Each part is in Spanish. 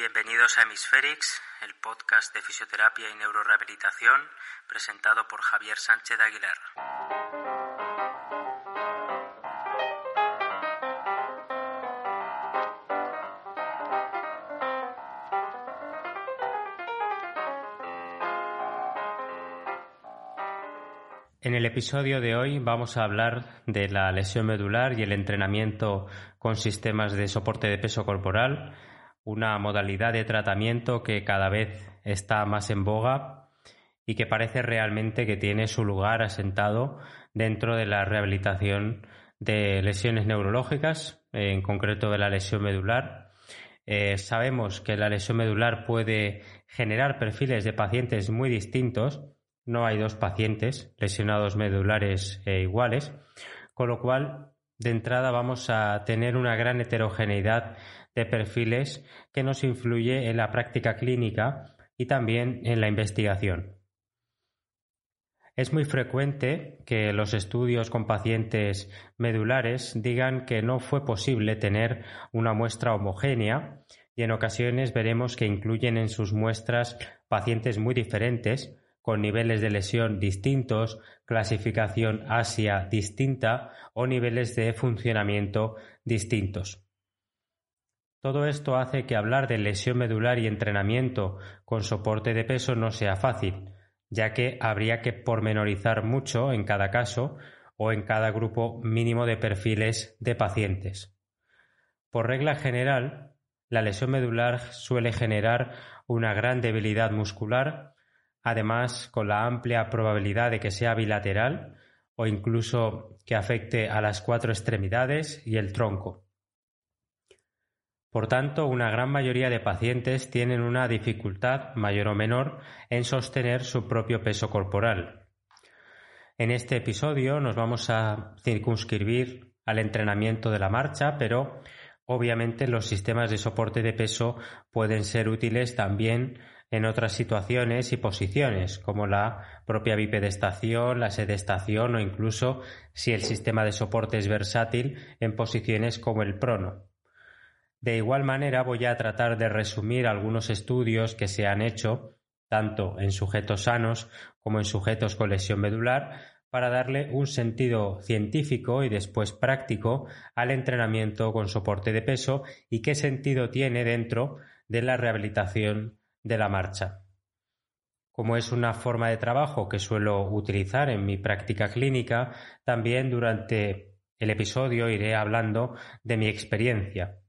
Bienvenidos a Hemisferix, el podcast de fisioterapia y neurorehabilitación presentado por Javier Sánchez Aguilar. En el episodio de hoy vamos a hablar de la lesión medular y el entrenamiento con sistemas de soporte de peso corporal, una modalidad de tratamiento que cada vez está más en boga y que parece realmente que tiene su lugar asentado dentro de la rehabilitación de lesiones neurológicas, en concreto de la lesión medular. Eh, sabemos que la lesión medular puede generar perfiles de pacientes muy distintos no hay dos pacientes lesionados medulares e iguales, con lo cual de entrada vamos a tener una gran heterogeneidad de perfiles que nos influye en la práctica clínica y también en la investigación. Es muy frecuente que los estudios con pacientes medulares digan que no fue posible tener una muestra homogénea y en ocasiones veremos que incluyen en sus muestras pacientes muy diferentes con niveles de lesión distintos, clasificación Asia distinta o niveles de funcionamiento distintos. Todo esto hace que hablar de lesión medular y entrenamiento con soporte de peso no sea fácil, ya que habría que pormenorizar mucho en cada caso o en cada grupo mínimo de perfiles de pacientes. Por regla general, la lesión medular suele generar una gran debilidad muscular además con la amplia probabilidad de que sea bilateral o incluso que afecte a las cuatro extremidades y el tronco. Por tanto, una gran mayoría de pacientes tienen una dificultad mayor o menor en sostener su propio peso corporal. En este episodio nos vamos a circunscribir al entrenamiento de la marcha, pero obviamente los sistemas de soporte de peso pueden ser útiles también en otras situaciones y posiciones, como la propia bipedestación, la sedestación o incluso si el sistema de soporte es versátil en posiciones como el prono. De igual manera voy a tratar de resumir algunos estudios que se han hecho tanto en sujetos sanos como en sujetos con lesión medular para darle un sentido científico y después práctico al entrenamiento con soporte de peso y qué sentido tiene dentro de la rehabilitación de la marcha. Como es una forma de trabajo que suelo utilizar en mi práctica clínica, también durante el episodio iré hablando de mi experiencia.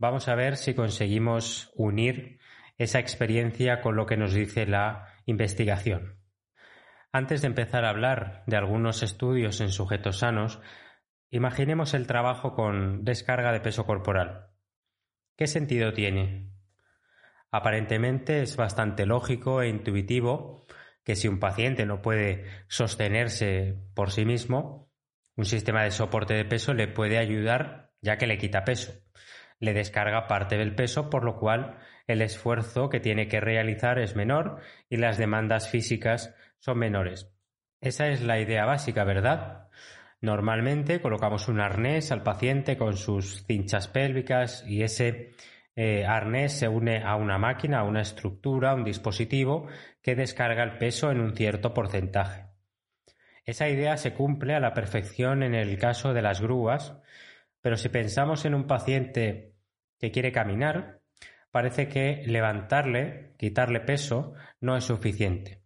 Vamos a ver si conseguimos unir esa experiencia con lo que nos dice la investigación. Antes de empezar a hablar de algunos estudios en sujetos sanos, imaginemos el trabajo con descarga de peso corporal. ¿Qué sentido tiene? Aparentemente es bastante lógico e intuitivo que si un paciente no puede sostenerse por sí mismo, un sistema de soporte de peso le puede ayudar ya que le quita peso. Le descarga parte del peso, por lo cual el esfuerzo que tiene que realizar es menor y las demandas físicas son menores. Esa es la idea básica, ¿verdad? Normalmente colocamos un arnés al paciente con sus cinchas pélvicas y ese eh, arnés se une a una máquina, a una estructura, a un dispositivo que descarga el peso en un cierto porcentaje. Esa idea se cumple a la perfección en el caso de las grúas, pero si pensamos en un paciente que quiere caminar, parece que levantarle, quitarle peso, no es suficiente.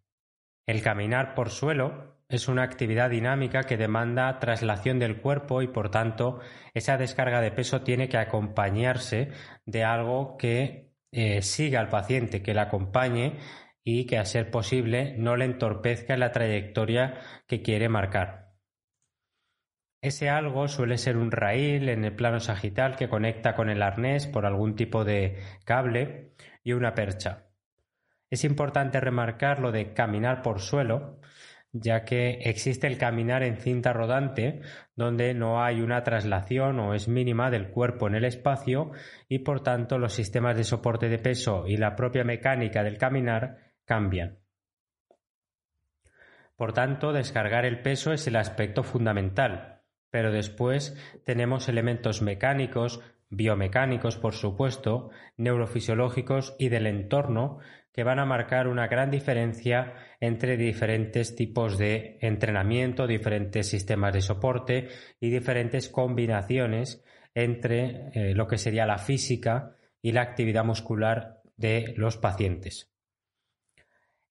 El caminar por suelo es una actividad dinámica que demanda traslación del cuerpo y por tanto esa descarga de peso tiene que acompañarse de algo que eh, siga al paciente, que le acompañe y que a ser posible no le entorpezca en la trayectoria que quiere marcar. Ese algo suele ser un raíl en el plano sagital que conecta con el arnés por algún tipo de cable y una percha. Es importante remarcar lo de caminar por suelo, ya que existe el caminar en cinta rodante, donde no hay una traslación o es mínima del cuerpo en el espacio y por tanto los sistemas de soporte de peso y la propia mecánica del caminar cambian. Por tanto, descargar el peso es el aspecto fundamental, pero después tenemos elementos mecánicos biomecánicos, por supuesto, neurofisiológicos y del entorno que van a marcar una gran diferencia entre diferentes tipos de entrenamiento, diferentes sistemas de soporte y diferentes combinaciones entre eh, lo que sería la física y la actividad muscular de los pacientes.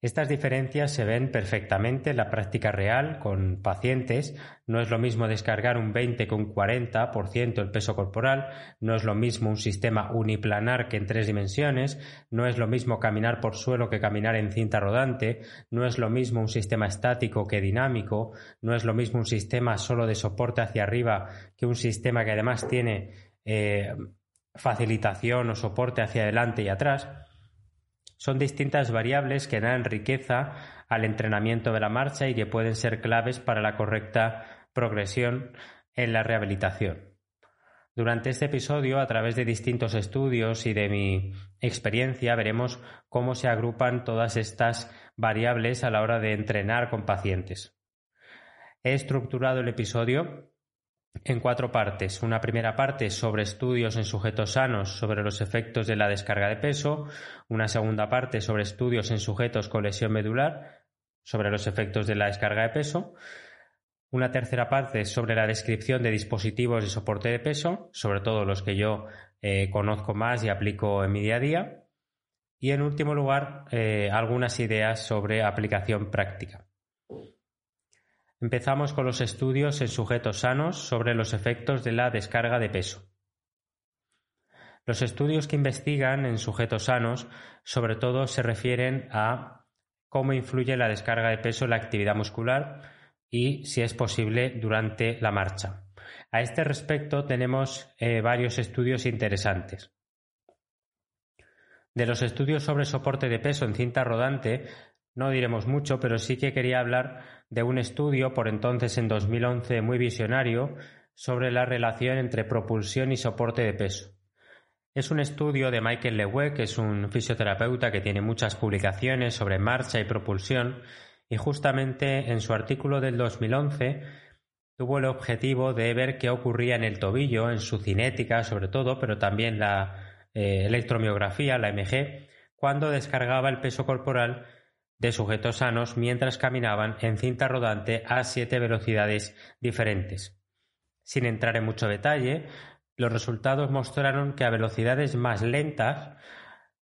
Estas diferencias se ven perfectamente en la práctica real con pacientes. No es lo mismo descargar un 20 que un 40% el peso corporal, no es lo mismo un sistema uniplanar que en tres dimensiones, no es lo mismo caminar por suelo que caminar en cinta rodante, no es lo mismo un sistema estático que dinámico, no es lo mismo un sistema solo de soporte hacia arriba que un sistema que además tiene eh, facilitación o soporte hacia adelante y atrás. Son distintas variables que dan riqueza al entrenamiento de la marcha y que pueden ser claves para la correcta progresión en la rehabilitación. Durante este episodio, a través de distintos estudios y de mi experiencia, veremos cómo se agrupan todas estas variables a la hora de entrenar con pacientes. He estructurado el episodio en cuatro partes. Una primera parte sobre estudios en sujetos sanos sobre los efectos de la descarga de peso, una segunda parte sobre estudios en sujetos con lesión medular sobre los efectos de la descarga de peso, una tercera parte sobre la descripción de dispositivos de soporte de peso, sobre todo los que yo eh, conozco más y aplico en mi día a día, y en último lugar eh, algunas ideas sobre aplicación práctica. Empezamos con los estudios en sujetos sanos sobre los efectos de la descarga de peso. Los estudios que investigan en sujetos sanos sobre todo se refieren a cómo influye la descarga de peso en la actividad muscular y, si es posible, durante la marcha. A este respecto tenemos eh, varios estudios interesantes. De los estudios sobre soporte de peso en cinta rodante no diremos mucho, pero sí que quería hablar de un estudio por entonces en 2011 muy visionario sobre la relación entre propulsión y soporte de peso. Es un estudio de Michael Lewe, que es un fisioterapeuta que tiene muchas publicaciones sobre marcha y propulsión, y justamente en su artículo del 2011 tuvo el objetivo de ver qué ocurría en el tobillo, en su cinética sobre todo, pero también la eh, electromiografía, la MG, cuando descargaba el peso corporal de sujetos sanos mientras caminaban en cinta rodante a siete velocidades diferentes. Sin entrar en mucho detalle, los resultados mostraron que a velocidades más lentas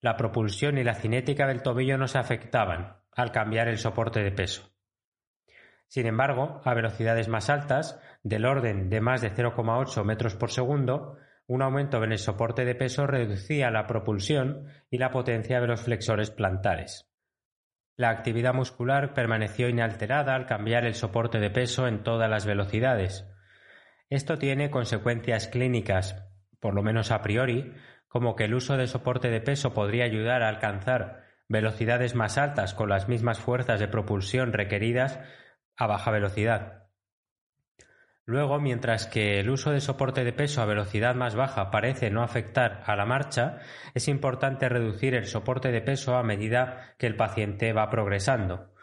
la propulsión y la cinética del tobillo no se afectaban al cambiar el soporte de peso. Sin embargo, a velocidades más altas, del orden de más de 0,8 metros por segundo, un aumento en el soporte de peso reducía la propulsión y la potencia de los flexores plantares. La actividad muscular permaneció inalterada al cambiar el soporte de peso en todas las velocidades. Esto tiene consecuencias clínicas, por lo menos a priori, como que el uso de soporte de peso podría ayudar a alcanzar velocidades más altas con las mismas fuerzas de propulsión requeridas a baja velocidad. Luego, mientras que el uso de soporte de peso a velocidad más baja parece no afectar a la marcha, es importante reducir el soporte de peso a medida que el paciente va progresando.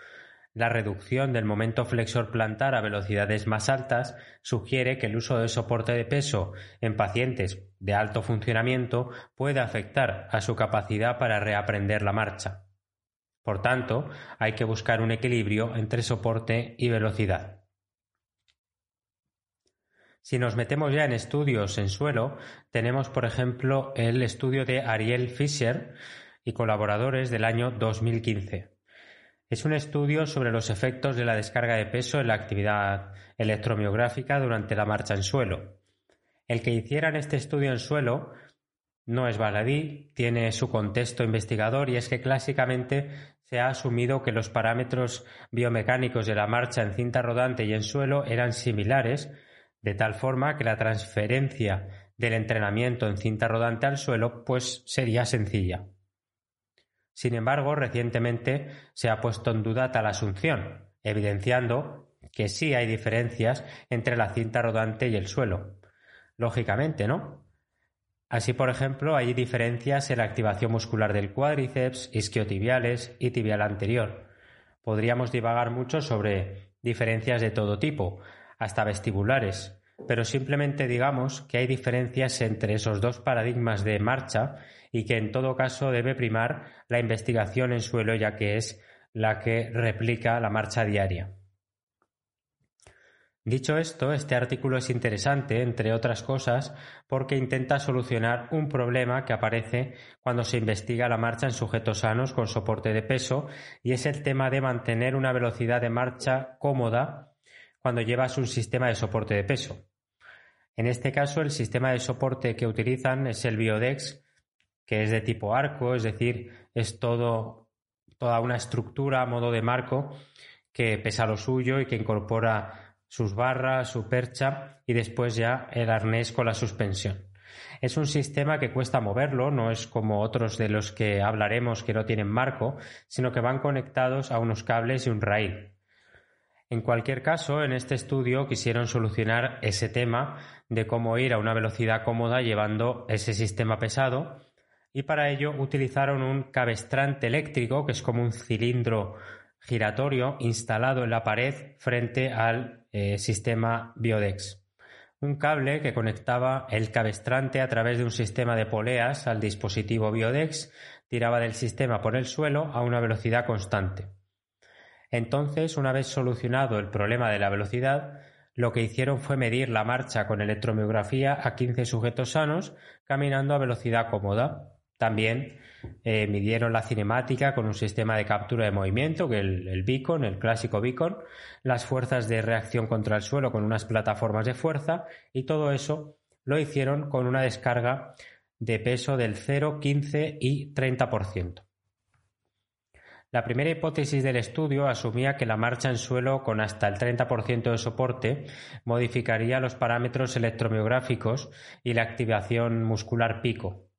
La reducción del momento flexor plantar a velocidades más altas sugiere que el uso de soporte de peso en pacientes de alto funcionamiento puede afectar a su capacidad para reaprender la marcha. Por tanto, hay que buscar un equilibrio entre soporte y velocidad. Si nos metemos ya en estudios en suelo, tenemos por ejemplo el estudio de Ariel Fischer y colaboradores del año 2015. Es un estudio sobre los efectos de la descarga de peso en la actividad electromiográfica durante la marcha en suelo. El que hicieran este estudio en suelo no es baladí, tiene su contexto investigador y es que clásicamente se ha asumido que los parámetros biomecánicos de la marcha en cinta rodante y en suelo eran similares de tal forma que la transferencia del entrenamiento en cinta rodante al suelo pues sería sencilla. Sin embargo, recientemente se ha puesto en duda tal asunción, evidenciando que sí hay diferencias entre la cinta rodante y el suelo. Lógicamente, ¿no? Así, por ejemplo, hay diferencias en la activación muscular del cuádriceps, isquiotibiales y tibial anterior. Podríamos divagar mucho sobre diferencias de todo tipo, hasta vestibulares. pero simplemente digamos que hay diferencias entre esos dos paradigmas de marcha y que en todo caso debe primar la investigación en suelo ya que es la que replica la marcha diaria. Dicho esto, este artículo es interesante, entre otras cosas, porque intenta solucionar un problema que aparece cuando se investiga la marcha en sujetos sanos con soporte de peso, y es el tema de mantener una velocidad de marcha cómoda cuando llevas un sistema de soporte de peso. En este caso, el sistema de soporte que utilizan es el Biodex, que es de tipo arco, es decir, es todo, toda una estructura a modo de marco que pesa lo suyo y que incorpora sus barras, su percha y después ya el arnés con la suspensión. Es un sistema que cuesta moverlo, no es como otros de los que hablaremos que no tienen marco, sino que van conectados a unos cables y un rail. En cualquier caso, en este estudio quisieron solucionar ese tema de cómo ir a una velocidad cómoda llevando ese sistema pesado y para ello utilizaron un cabestrante eléctrico que es como un cilindro giratorio instalado en la pared frente al eh, sistema Biodex. Un cable que conectaba el cabestrante a través de un sistema de poleas al dispositivo Biodex tiraba del sistema por el suelo a una velocidad constante. Entonces, una vez solucionado el problema de la velocidad, lo que hicieron fue medir la marcha con electromiografía a 15 sujetos sanos caminando a velocidad cómoda. También eh, midieron la cinemática con un sistema de captura de movimiento, que el, el beacon, el clásico beacon, las fuerzas de reacción contra el suelo con unas plataformas de fuerza y todo eso lo hicieron con una descarga de peso del 0, 15 y 30%. La primera hipótesis del estudio asumía que la marcha en suelo con hasta el 30% de soporte modificaría los parámetros electromiográficos y la activación muscular pico,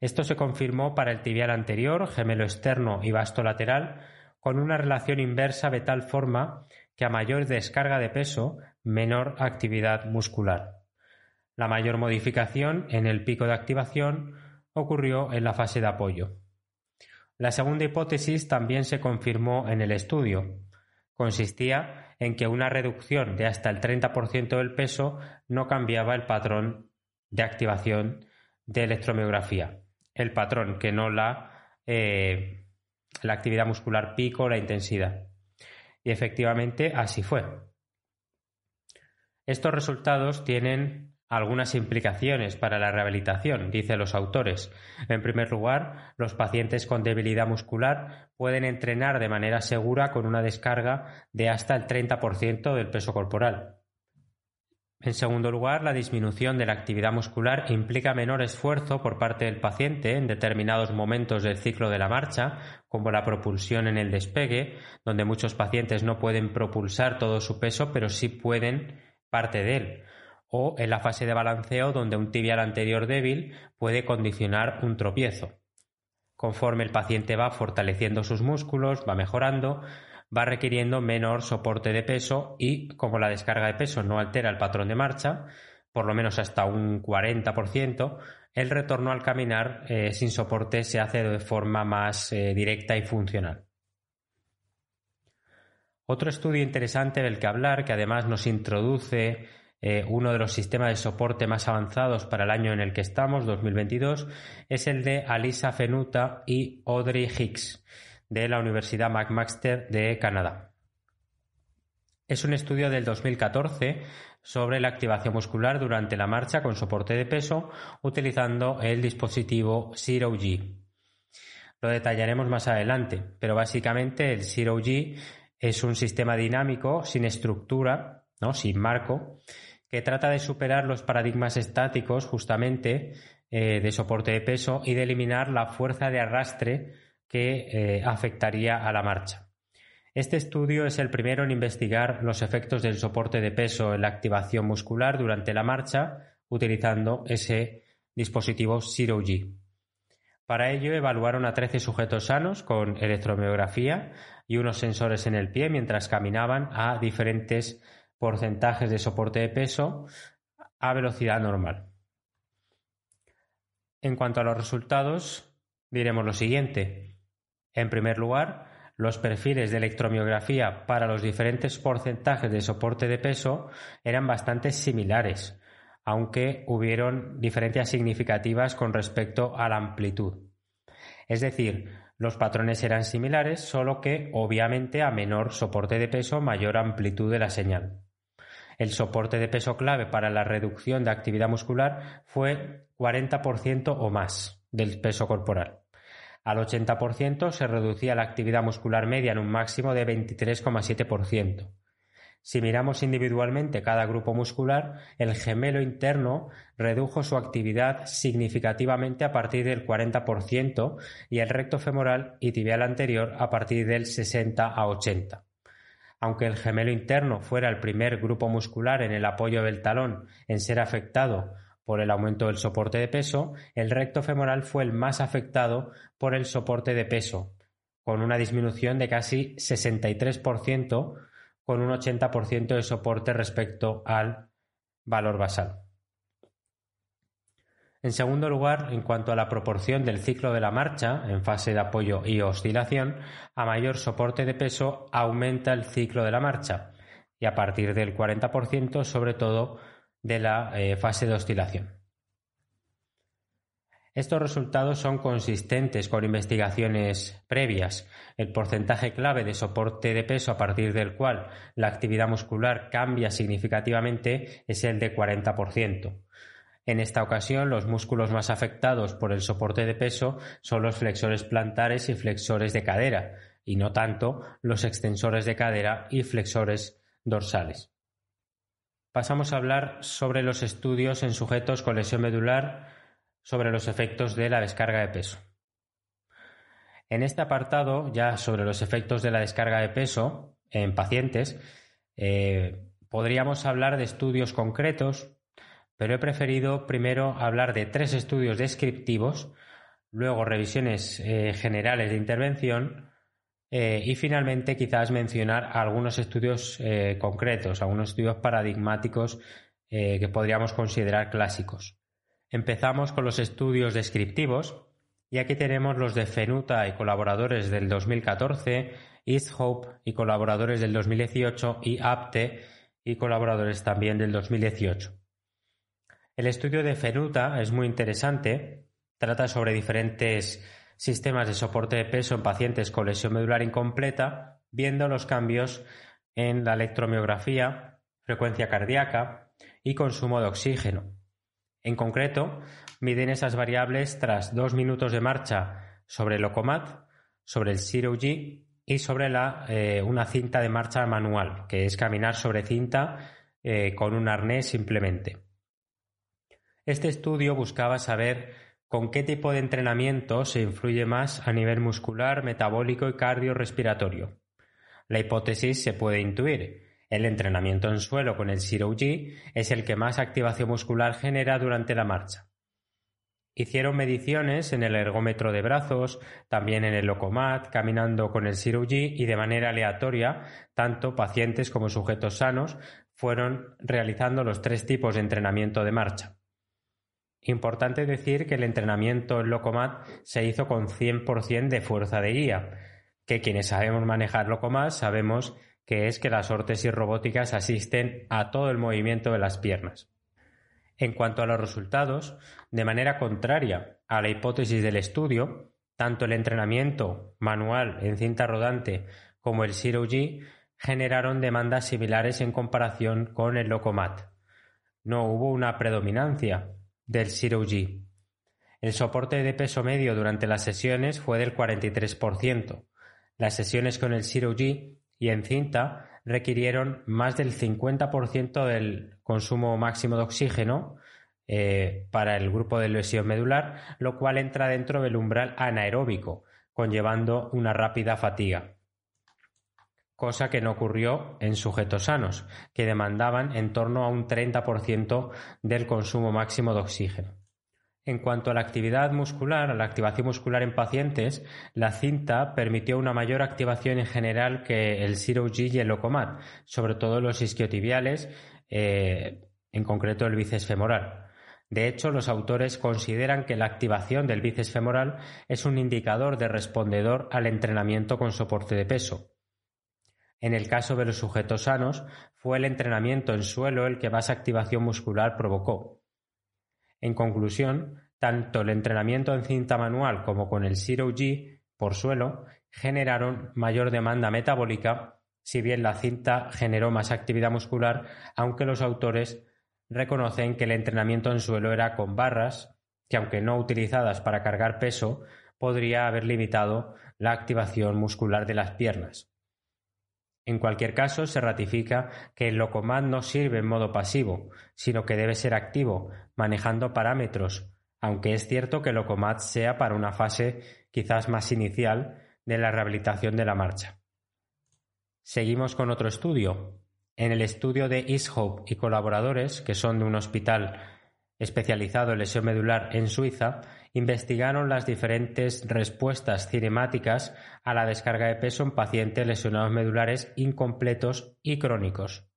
esto se confirmó para el tibial anterior, gemelo externo y vasto lateral, con una relación inversa de tal forma que a mayor descarga de peso, menor actividad muscular. La mayor modificación en el pico de activación ocurrió en la fase de apoyo. La segunda hipótesis también se confirmó en el estudio. Consistía en que una reducción de hasta el 30% del peso no cambiaba el patrón de activación de electromiografía el patrón, que no la, eh, la actividad muscular pico o la intensidad. Y efectivamente así fue. Estos resultados tienen algunas implicaciones para la rehabilitación, dicen los autores. En primer lugar, los pacientes con debilidad muscular pueden entrenar de manera segura con una descarga de hasta el 30% del peso corporal. En segundo lugar, la disminución de la actividad muscular implica menor esfuerzo por parte del paciente en determinados momentos del ciclo de la marcha, como la propulsión en el despegue, donde muchos pacientes no pueden propulsar todo su peso, pero sí pueden parte de él, o en la fase de balanceo, donde un tibial anterior débil puede condicionar un tropiezo. Conforme el paciente va fortaleciendo sus músculos, va mejorando, va requiriendo menor soporte de peso y como la descarga de peso no altera el patrón de marcha, por lo menos hasta un 40%, el retorno al caminar eh, sin soporte se hace de forma más eh, directa y funcional. Otro estudio interesante del que hablar, que además nos introduce eh, uno de los sistemas de soporte más avanzados para el año en el que estamos, 2022, es el de Alisa Fenuta y Audrey Hicks, de la Universidad McMaster de Canadá. Es un estudio del 2014 sobre la activación muscular durante la marcha con soporte de peso utilizando el dispositivo Zero G. Lo detallaremos más adelante, pero básicamente el Zero G es un sistema dinámico sin estructura, ¿no? sin marco, que trata de superar los paradigmas estáticos justamente eh, de soporte de peso y de eliminar la fuerza de arrastre que eh, afectaría a la marcha. Este estudio es el primero en investigar los efectos del soporte de peso en la activación muscular durante la marcha utilizando ese dispositivo Zero G. Para ello evaluaron a 13 sujetos sanos con electromiografía y unos sensores en el pie mientras caminaban a diferentes porcentajes de soporte de peso a velocidad normal. En cuanto a los resultados, diremos lo siguiente. En primer lugar, los perfiles de electromiografía para los diferentes porcentajes de soporte de peso eran bastante similares, aunque hubieron diferencias significativas con respecto a la amplitud. Es decir, los patrones eran similares, solo que obviamente a menor soporte de peso, mayor amplitud de la señal. El soporte de peso clave para la reducción de actividad muscular fue 40% o más del peso corporal. Al 80% se reducía la actividad muscular media en un máximo de 23,7%. Si miramos individualmente cada grupo muscular, el gemelo interno redujo su actividad significativamente a partir del 40% y el recto femoral y tibial anterior a partir del 60 a 80. Aunque el gemelo interno fuera el primer grupo muscular en el apoyo del talón en ser afectado por el aumento del soporte de peso, el recto femoral fue el más afectado por el soporte de peso, con una disminución de casi 63%, con un 80% de soporte respecto al valor basal. En segundo lugar, en cuanto a la proporción del ciclo de la marcha en fase de apoyo y oscilación, a mayor soporte de peso aumenta el ciclo de la marcha y a partir del 40% sobre todo de la eh, fase de oscilación. Estos resultados son consistentes con investigaciones previas. El porcentaje clave de soporte de peso a partir del cual la actividad muscular cambia significativamente es el de 40%. En esta ocasión, los músculos más afectados por el soporte de peso son los flexores plantares y flexores de cadera, y no tanto los extensores de cadera y flexores dorsales pasamos a hablar sobre los estudios en sujetos con lesión medular sobre los efectos de la descarga de peso. En este apartado, ya sobre los efectos de la descarga de peso en pacientes, eh, podríamos hablar de estudios concretos, pero he preferido primero hablar de tres estudios descriptivos, luego revisiones eh, generales de intervención eh, y finalmente, quizás mencionar algunos estudios eh, concretos, algunos estudios paradigmáticos que podríamos considerar clásicos. Empezamos con los estudios descriptivos y aquí tenemos los de Fenuta y colaboradores del 2014, East Hope y colaboradores del 2018 y APTE y colaboradores también del 2018. El estudio de Fenuta es muy interesante, trata sobre diferentes sistemas de soporte de peso en pacientes con lesión medular incompleta, viendo los cambios en la electromiografía, frecuencia cardíaca y consumo de oxígeno. En concreto, miden esas variables tras dos minutos de marcha sobre el Locomat, sobre el Zero G y sobre eh, una cinta de marcha manual, que es caminar sobre cinta eh, con un arnés simplemente. Este estudio buscaba saber ¿Con qué tipo de entrenamiento se influye más a nivel muscular, metabólico y cardiorrespiratorio? La hipótesis se puede intuir. El entrenamiento en suelo con el Zero G es el que más activación muscular genera durante la marcha. Hicieron mediciones en el ergómetro de brazos, también en el Locomat, caminando con el Zero y de manera aleatoria, tanto pacientes como sujetos sanos fueron realizando los tres tipos de entrenamiento de marcha. Importante decir que el entrenamiento en Locomat se hizo con 100% de fuerza de guía, que quienes sabemos manejar Locomat sabemos que es que las órtesis robóticas asisten a todo el movimiento de las piernas. En cuanto a los resultados, de manera contraria a la hipótesis del estudio, tanto el entrenamiento manual en cinta rodante como el Zero G generaron demandas similares en comparación con el Locomat. No hubo una predominancia, del Zero G. El soporte de peso medio durante las sesiones fue del 43%. Las sesiones con el Zero G y en cinta requirieron más del 50% del consumo máximo de oxígeno eh, para el grupo de lesión medular, lo cual entra dentro del umbral anaeróbico, conllevando una rápida fatiga cosa que no ocurrió en sujetos sanos, que demandaban en torno a un 30% del consumo máximo de oxígeno. En cuanto a la actividad muscular, a la activación muscular en pacientes, la cinta permitió una mayor activación en general que el Zero G y el Locomat, sobre todo los isquiotibiales, eh, en concreto el bíceps femoral. De hecho, los autores consideran que la activación del bíceps femoral es un indicador de respondedor al entrenamiento con soporte de peso. En el caso de los sujetos sanos, fue el entrenamiento en suelo el que más activación muscular provocó. En conclusión, tanto el entrenamiento en cinta manual como con el Zero G por suelo generaron mayor demanda metabólica, si bien la cinta generó más actividad muscular, aunque los autores reconocen que el entrenamiento en suelo era con barras, que aunque no utilizadas para cargar peso, podría haber limitado la activación muscular de las piernas. En cualquier caso, se ratifica que el Locomat no sirve en modo pasivo, sino que debe ser activo, manejando parámetros, aunque es cierto que el Locomat sea para una fase quizás más inicial de la rehabilitación de la marcha. Seguimos con otro estudio. En el estudio de Easthope y colaboradores, que son de un hospital especializado en lesión medular en Suiza, investigaron las diferentes respuestas cinemáticas a la descarga de peso en pacientes lesionados medulares incompletos y crónicos.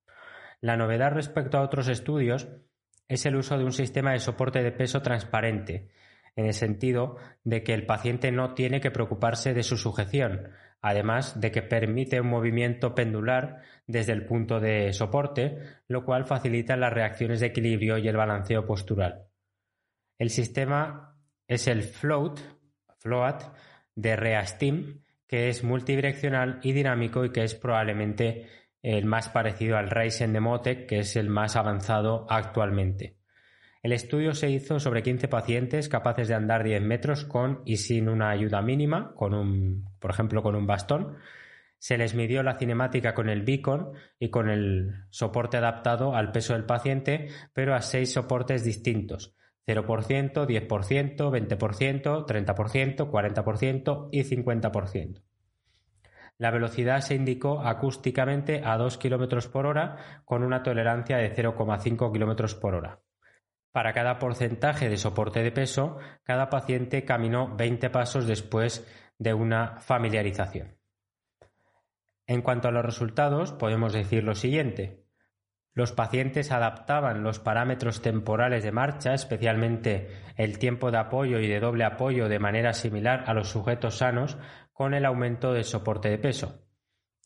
La novedad respecto a otros estudios es el uso de un sistema de soporte de peso transparente, en el sentido de que el paciente no tiene que preocuparse de su sujeción, además de que permite un movimiento pendular desde el punto de soporte, lo cual facilita las reacciones de equilibrio y el balanceo postural. El sistema es el float, float de Reastim, que es multidireccional y dinámico y que es probablemente el más parecido al Ryzen de Motec, que es el más avanzado actualmente. El estudio se hizo sobre 15 pacientes capaces de andar 10 metros con y sin una ayuda mínima, con un, por ejemplo, con un bastón. Se les midió la cinemática con el beacon y con el soporte adaptado al peso del paciente, pero a seis soportes distintos, 0%, 10%, 20%, 30%, 40% y 50%. La velocidad se indicó acústicamente a 2 km por hora con una tolerancia de 0,5 km por hora. Para cada porcentaje de soporte de peso, cada paciente caminó 20 pasos después de una familiarización. En cuanto a los resultados, podemos decir lo siguiente. Los pacientes adaptaban los parámetros temporales de marcha, especialmente el tiempo de apoyo y de doble apoyo, de manera similar a los sujetos sanos con el aumento del soporte de peso.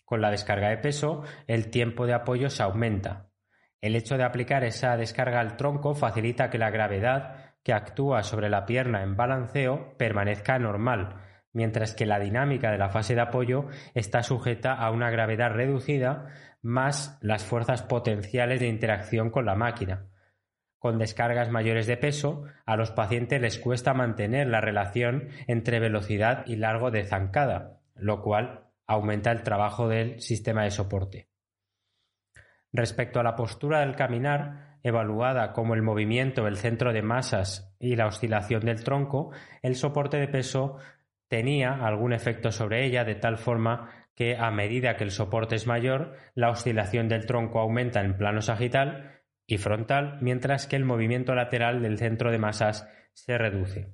Con la descarga de peso, el tiempo de apoyo se aumenta. El hecho de aplicar esa descarga al tronco facilita que la gravedad que actúa sobre la pierna en balanceo permanezca normal, mientras que la dinámica de la fase de apoyo está sujeta a una gravedad reducida más las fuerzas potenciales de interacción con la máquina. Con descargas mayores de peso, a los pacientes les cuesta mantener la relación entre velocidad y largo de zancada, lo cual aumenta el trabajo del sistema de soporte. Respecto a la postura del caminar, evaluada como el movimiento del centro de masas y la oscilación del tronco, el soporte de peso tenía algún efecto sobre ella de tal forma que a medida que el soporte es mayor, la oscilación del tronco aumenta en plano sagital y frontal, mientras que el movimiento lateral del centro de masas se reduce.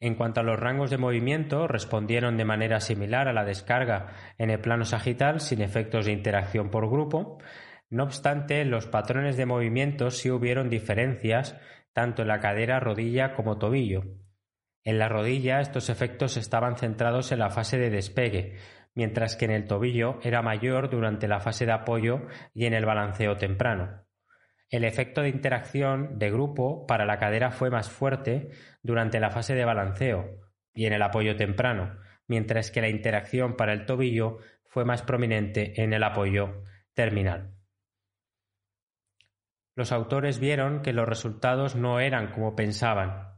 En cuanto a los rangos de movimiento, respondieron de manera similar a la descarga en el plano sagital sin efectos de interacción por grupo. No obstante, los patrones de movimiento sí hubieron diferencias tanto en la cadera, rodilla como tobillo. En la rodilla estos efectos estaban centrados en la fase de despegue, mientras que en el tobillo era mayor durante la fase de apoyo y en el balanceo temprano. El efecto de interacción de grupo para la cadera fue más fuerte durante la fase de balanceo y en el apoyo temprano, mientras que la interacción para el tobillo fue más prominente en el apoyo terminal. Los autores vieron que los resultados no eran como pensaban,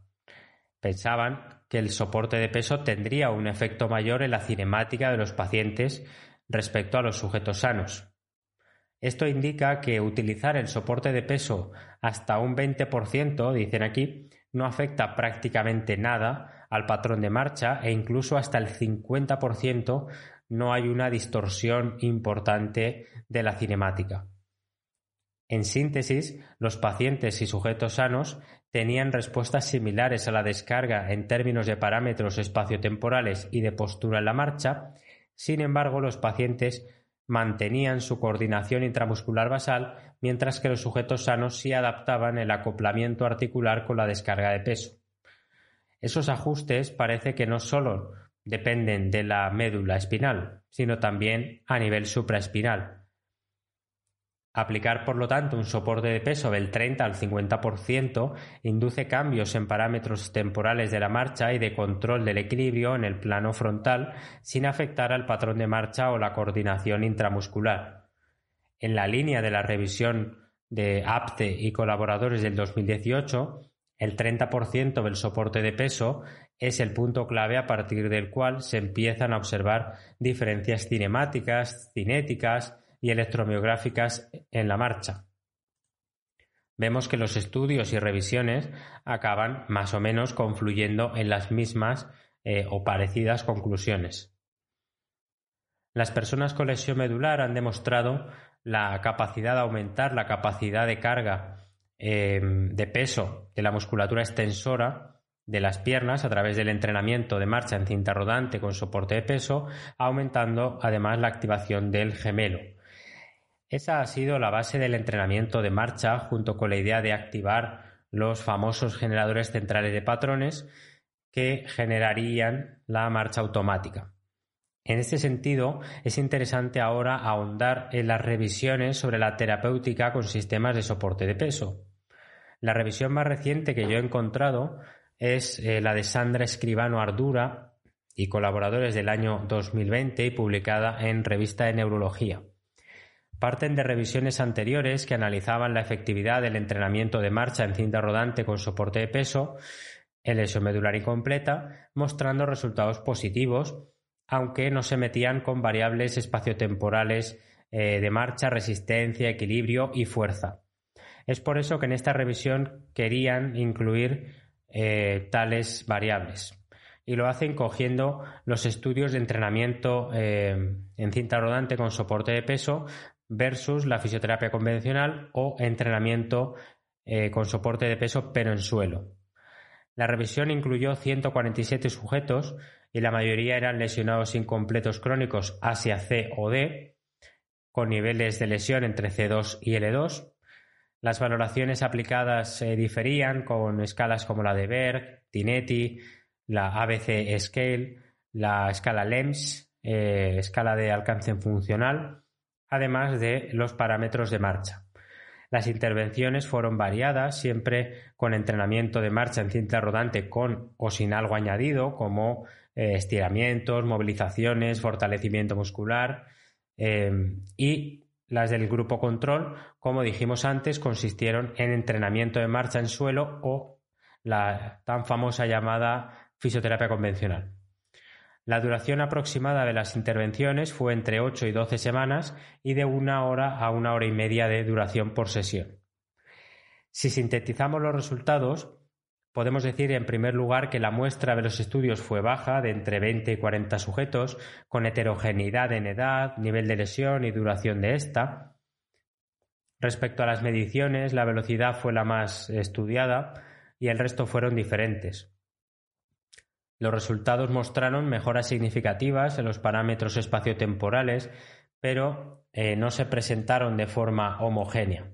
Pensaban que el soporte de peso tendría un efecto mayor en la cinemática de los pacientes respecto a los sujetos sanos. Esto indica que utilizar el soporte de peso hasta un 20%, dicen aquí, no afecta prácticamente nada al patrón de marcha e incluso hasta el 50% no hay una distorsión importante de la cinemática. En síntesis, los pacientes y sujetos sanos tenían respuestas similares a la descarga en términos de parámetros espaciotemporales y de postura en la marcha, sin embargo los pacientes mantenían su coordinación intramuscular basal, mientras que los sujetos sanos sí adaptaban el acoplamiento articular con la descarga de peso. Esos ajustes parece que no solo dependen de la médula espinal, sino también a nivel supraespinal. Aplicar, por lo tanto, un soporte de peso del 30 al 50% induce cambios en parámetros temporales de la marcha y de control del equilibrio en el plano frontal sin afectar al patrón de marcha o la coordinación intramuscular. En la línea de la revisión de APTE y colaboradores del 2018, el 30% del soporte de peso es el punto clave a partir del cual se empiezan a observar diferencias cinemáticas, cinéticas, y electromiográficas en la marcha. Vemos que los estudios y revisiones acaban más o menos confluyendo en las mismas eh, o parecidas conclusiones. Las personas con lesión medular han demostrado la capacidad de aumentar la capacidad de carga em, de peso de la musculatura extensora de las piernas a través del entrenamiento de marcha en cinta rodante con soporte de peso, aumentando además la activación del gemelo. Esa ha sido la base del entrenamiento de marcha junto con la idea de activar los famosos generadores centrales de patrones que generarían la marcha automática. En este sentido, es interesante ahora ahondar en las revisiones sobre la terapéutica con sistemas de soporte de peso. La revisión más reciente que yo he encontrado es eh, la de Sandra Escribano Ardura y colaboradores del año 2020 y publicada en Revista de Neurología parten de revisiones anteriores que analizaban la efectividad del entrenamiento de marcha en cinta rodante con soporte de peso lesión medular incompleta, mostrando resultados positivos, aunque no se metían con variables espaciotemporales eh, de marcha, resistencia, equilibrio y fuerza. Es por eso que en esta revisión querían incluir eh, tales variables y lo hacen cogiendo los estudios de entrenamiento eh, en cinta rodante con soporte de peso versus la fisioterapia convencional o entrenamiento eh, con soporte de peso pero en suelo. La revisión incluyó 147 sujetos y la mayoría eran lesionados incompletos crónicos Asia C o D, con niveles de lesión entre C2 y L2. Las valoraciones aplicadas se diferían con escalas como la de Berg, Tinetti, la ABC Scale, la escala LEMS, eh, escala de alcance funcional, además de los parámetros de marcha. Las intervenciones fueron variadas, siempre con entrenamiento de marcha en cinta rodante con o sin algo añadido, como eh, estiramientos, movilizaciones, fortalecimiento muscular em, y las del grupo control, como dijimos antes, consistieron en entrenamiento de marcha en suelo o la tan famosa llamada fisioterapia convencional. La duración aproximada de las intervenciones fue entre 8 y 12 semanas y de una hora a una hora y media de duración por sesión. Si sintetizamos los resultados, podemos decir en primer lugar que la muestra de los estudios fue baja, de entre 20 y 40 sujetos, con heterogeneidad en edad, nivel de lesión y duración de esta. Respecto a las mediciones, la velocidad fue la más estudiada y el resto fueron diferentes. Los resultados mostraron mejoras significativas en los parámetros espaciotemporales, pero eh, no se presentaron de forma homogénea.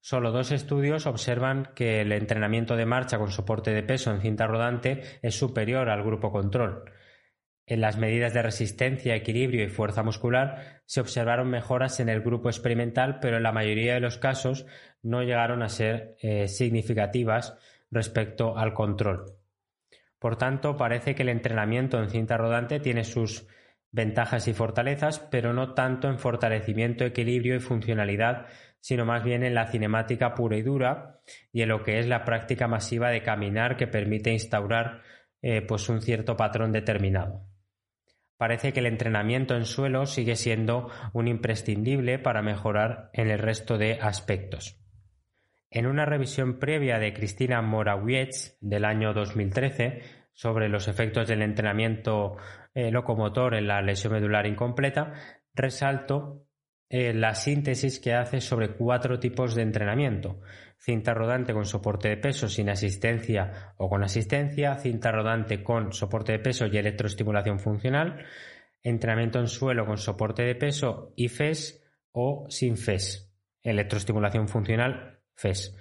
Solo dos estudios observan que el entrenamiento de marcha con soporte de peso en cinta rodante es superior al grupo control. En las medidas de resistencia, equilibrio y fuerza muscular se observaron mejoras en el grupo experimental, pero en la mayoría de los casos no llegaron a ser eh, significativas respecto al control. Por tanto, parece que el entrenamiento en cinta rodante tiene sus ventajas y fortalezas, pero no tanto en fortalecimiento, equilibrio y funcionalidad, sino más bien en la cinemática pura y dura y en lo que es la práctica masiva de caminar que permite instaurar eh, pues un cierto patrón determinado. Parece que el entrenamiento en suelo sigue siendo un imprescindible para mejorar en el resto de aspectos. En una revisión previa de Cristina Morawiecz del año 2013 sobre los efectos del entrenamiento eh, locomotor en la lesión medular incompleta, resalto eh, la síntesis que hace sobre cuatro tipos de entrenamiento. Cinta rodante con soporte de peso sin asistencia o con asistencia, cinta rodante con soporte de peso y electroestimulación funcional, entrenamiento en suelo con soporte de peso y FES o sin FES, electroestimulación funcional FES.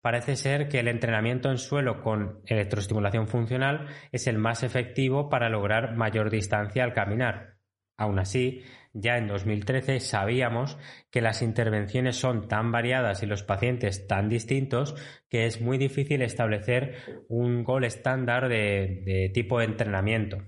Parece ser que el entrenamiento en suelo con electroestimulación funcional es el más efectivo para lograr mayor distancia al caminar. Aún así, ya en 2013 sabíamos que las intervenciones son tan variadas y los pacientes tan distintos que es muy difícil establecer un gol estándar de, tipo de entrenamiento.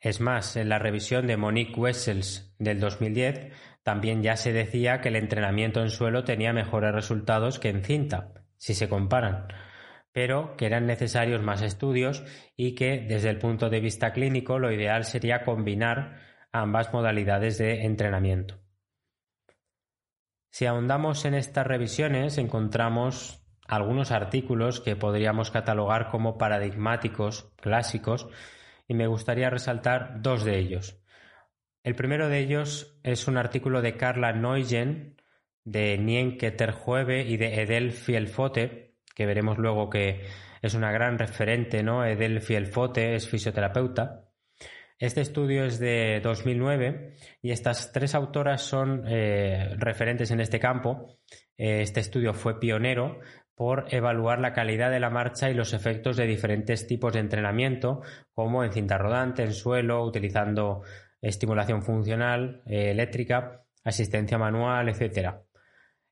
Es más, en la revisión de Monique Wessels del 2010 también ya se decía que el entrenamiento en suelo tenía mejores resultados que en cinta, si se comparan, pero que eran necesarios más estudios y que desde el punto de vista clínico lo ideal sería combinar ambas modalidades de entrenamiento. Si ahondamos en estas revisiones encontramos algunos artículos que podríamos catalogar como paradigmáticos, clásicos, y me gustaría resaltar dos de ellos. El primero de ellos es un artículo de Carla Neugen, de Nien Terjueve y de Edel Fielfote, que veremos luego que es una gran referente, ¿no? Edel Fielfote es fisioterapeuta. Este estudio es de 2009 y estas tres autoras son eh, referentes en este campo. Este estudio fue pionero por evaluar la calidad de la marcha y los efectos de diferentes tipos de entrenamiento, como en cinta rodante, en suelo, utilizando estimulación funcional, eh, eléctrica, asistencia manual, etc.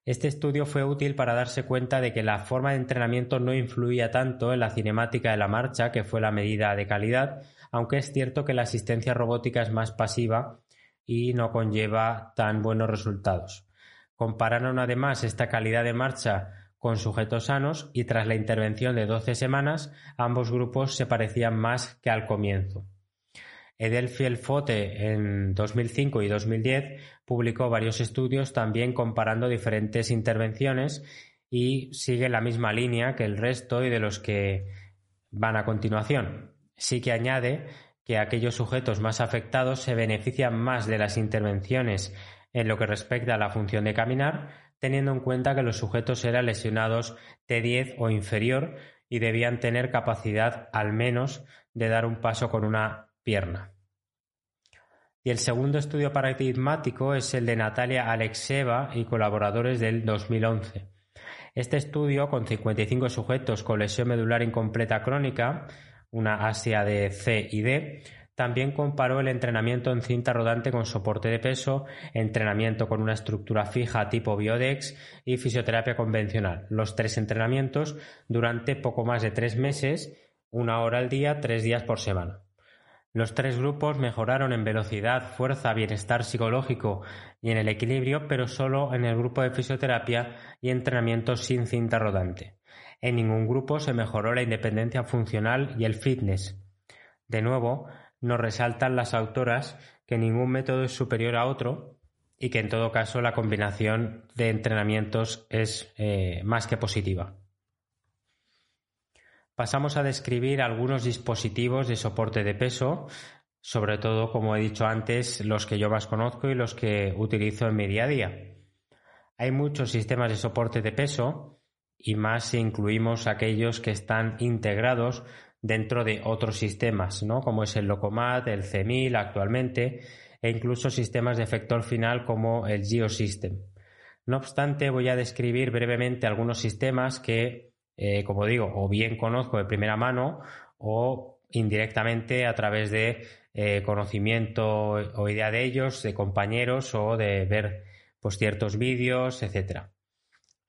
Este estudio fue útil para darse cuenta de que la forma de entrenamiento no influía tanto en la cinemática de la marcha, que fue la medida de calidad, aunque es cierto que la asistencia robótica es más pasiva y no conlleva tan buenos resultados. Compararon además esta calidad de marcha con sujetos sanos y tras la intervención de 12 semanas ambos grupos se parecían más que al comienzo. Edelfiel Fote en 2005 y 2010 publicó varios estudios también comparando diferentes intervenciones y sigue la misma línea que el resto y de los que van a continuación. Sí que añade que aquellos sujetos más afectados se benefician más de las intervenciones en lo que respecta a la función de caminar, teniendo en cuenta que los sujetos eran lesionados T10 o inferior y debían tener capacidad al menos de dar un paso con una pierna. Y el segundo estudio paradigmático es el de Natalia Alexeva y colaboradores del 2011. Este estudio, con 55 sujetos con lesión medular incompleta crónica, una Asia de C y D, también comparó el entrenamiento en cinta rodante con soporte de peso, entrenamiento con una estructura fija tipo Biodex y fisioterapia convencional. Los tres entrenamientos durante poco más de tres meses, una hora al día, tres días por semana. Los tres grupos mejoraron en velocidad, fuerza, bienestar psicológico y en el equilibrio, pero solo en el grupo de fisioterapia y entrenamiento sin cinta rodante. En ningún grupo se mejoró la independencia funcional y el fitness. De nuevo, nos resaltan las autoras que ningún método es superior a otro y que en todo caso la combinación de entrenamientos es eh, más que positiva. Pasamos a describir algunos dispositivos de soporte de peso, sobre todo, como he dicho antes, los que yo más conozco y los que utilizo en mi día a día. Hay muchos sistemas de soporte de peso y más si incluimos aquellos que están integrados dentro de otros sistemas, ¿no? como es el Locomat, el CEMIL actualmente, e incluso sistemas de efector final como el Geosystem. No obstante, voy a describir brevemente algunos sistemas que, eh, como digo, o bien conozco de primera mano o indirectamente a través de eh, conocimiento o idea de ellos, de compañeros o de ver pues, ciertos vídeos, etcétera.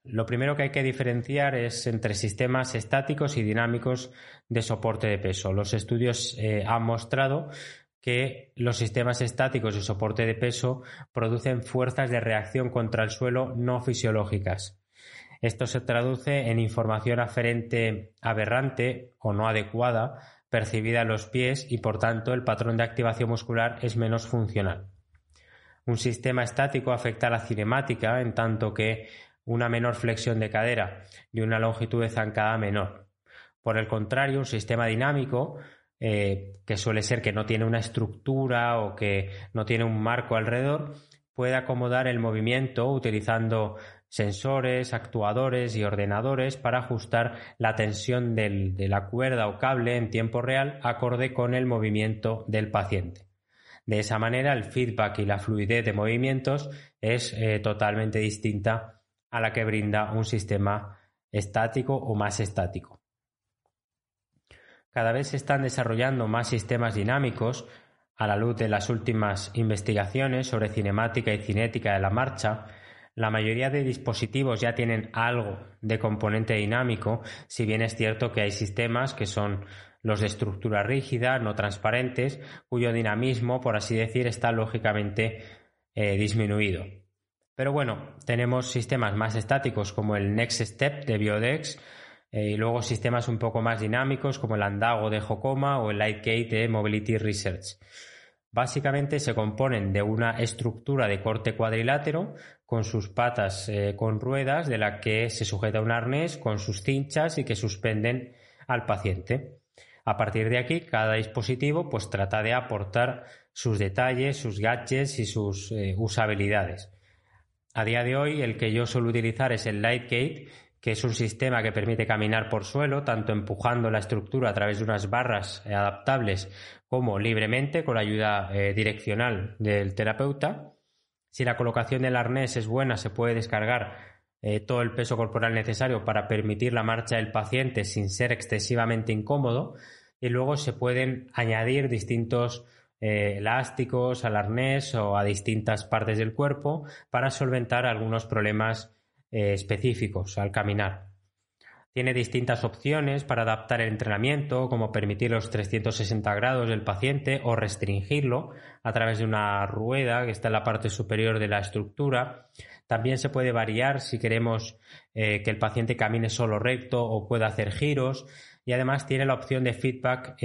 Lo primero que hay que diferenciar es entre sistemas estáticos y dinámicos de soporte de peso. Los estudios eh, han mostrado que los sistemas estáticos de soporte de peso producen fuerzas de reacción contra el suelo no fisiológicas. Esto se traduce en información aferente aberrante o no adecuada percibida en los pies y por tanto el patrón de activación muscular es menos funcional. Un sistema estático afecta a la cinemática en tanto que una menor flexión de cadera y una longitud de zancada menor. Por el contrario, un sistema dinámico, eh, que suele ser que no tiene una estructura o que no tiene un marco alrededor, puede acomodar el movimiento utilizando sensores, actuadores y ordenadores para ajustar la tensión de la cuerda o cable en tiempo real acorde con el movimiento del paciente. De esa manera, el feedback y la fluidez de movimientos es eh, totalmente distinta a la que brinda un sistema estático o más estático. Cada vez se están desarrollando más sistemas dinámicos a la luz de las últimas investigaciones sobre cinemática y cinética de la marcha. La mayoría de dispositivos ya tienen algo de componente dinámico, si bien es cierto que hay sistemas que son los de estructura rígida, no transparentes, cuyo dinamismo, por así decir, está lógicamente eh, disminuido. Pero bueno, tenemos sistemas más estáticos como el Next Step de Biodex eh, y luego sistemas un poco más dinámicos como el Andago de Jocoma o el Lightgate de Mobility Research. Básicamente se componen de una estructura de corte cuadrilátero con sus patas eh, con ruedas de la que se sujeta un arnés con sus cinchas y que suspenden al paciente. A partir de aquí, cada dispositivo pues trata de aportar sus detalles, sus gadgets y sus eh, usabilidades. A día de hoy, el que yo suelo utilizar es el Lightgate, que es un sistema que permite caminar por suelo, tanto empujando la estructura a través de unas barras eh, adaptables como libremente con la ayuda eh, direccional del terapeuta. Si la colocación del arnés es buena, se puede descargar eh, todo el peso corporal necesario para permitir la marcha del paciente sin ser excesivamente incómodo y luego se pueden añadir distintos eh, elásticos al arnés o a distintas partes del cuerpo para solventar algunos problemas específicos al caminar. Tiene distintas opciones para adaptar el entrenamiento, como permitir los 360 grados del paciente o restringirlo a través de una rueda que está en la parte superior de la estructura. También se puede variar si queremos eh, que el paciente camine solo recto o pueda hacer giros. Y además tiene la opción de feedback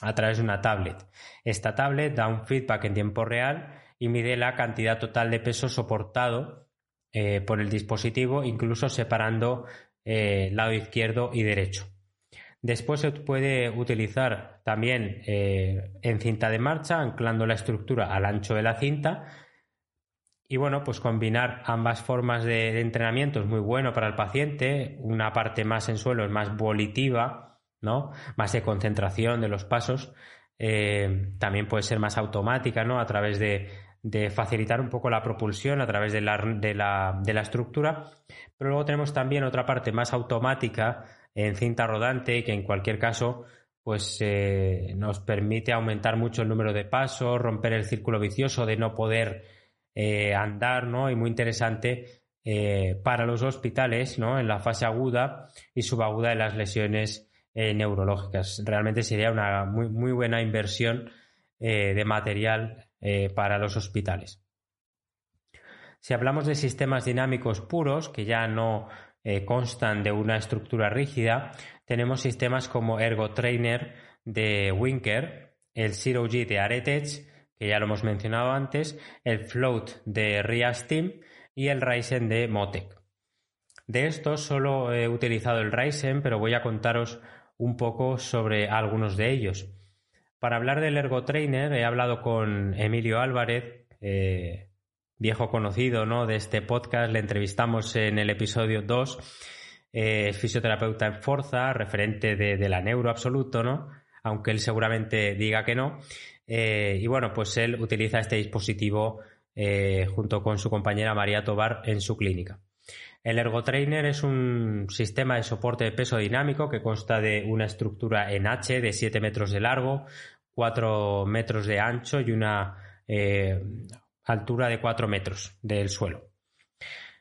a través de una tablet. Esta tablet da un feedback en tiempo real y mide la cantidad total de peso soportado eh, por el dispositivo, incluso separando eh, lado izquierdo y derecho. Después se puede utilizar también eh, en cinta de marcha, anclando la estructura al ancho de la cinta. Y bueno, pues combinar ambas formas de, entrenamiento es muy bueno para el paciente. Una parte más en suelo es más volitiva, ¿no? Más de concentración de los pasos. Eh, también puede ser más automática, ¿no? A través de, facilitar un poco la propulsión a través de la, de, la, de la, estructura. Pero luego tenemos también otra parte más automática en cinta rodante que en cualquier caso pues eh, nos permite aumentar mucho el número de pasos, romper el círculo vicioso de no poder eh, andar, ¿no? Y muy interesante para los hospitales, ¿no? En la fase aguda y subaguda de las lesiones eh, neurológicas. Realmente sería una muy, muy buena inversión eh, de material eh, para los hospitales. Si hablamos de sistemas dinámicos puros, que ya no constan de una estructura rígida, tenemos sistemas como ErgoTrainer de Winker, el Zero G de Aretech, que ya lo hemos mencionado antes, el Float de Riastim y el Ryzen de Motec. De estos solo he utilizado el Ryzen, pero voy a contaros un poco sobre algunos de ellos. Para hablar del Ergo Trainer he hablado con Emilio Álvarez, eh, viejo conocido ¿no? de este podcast, le entrevistamos en el episodio 2, eh, fisioterapeuta en Forza, referente de, la neuro absoluto, ¿no? aunque él seguramente diga que no. Eh, y bueno, pues él utiliza este dispositivo junto con su compañera María Tobar en su clínica. El ErgoTrainer es un sistema de soporte de peso dinámico que consta de una estructura en H de 7 metros de largo, 4 metros de ancho y una eh, altura de 4 metros del suelo.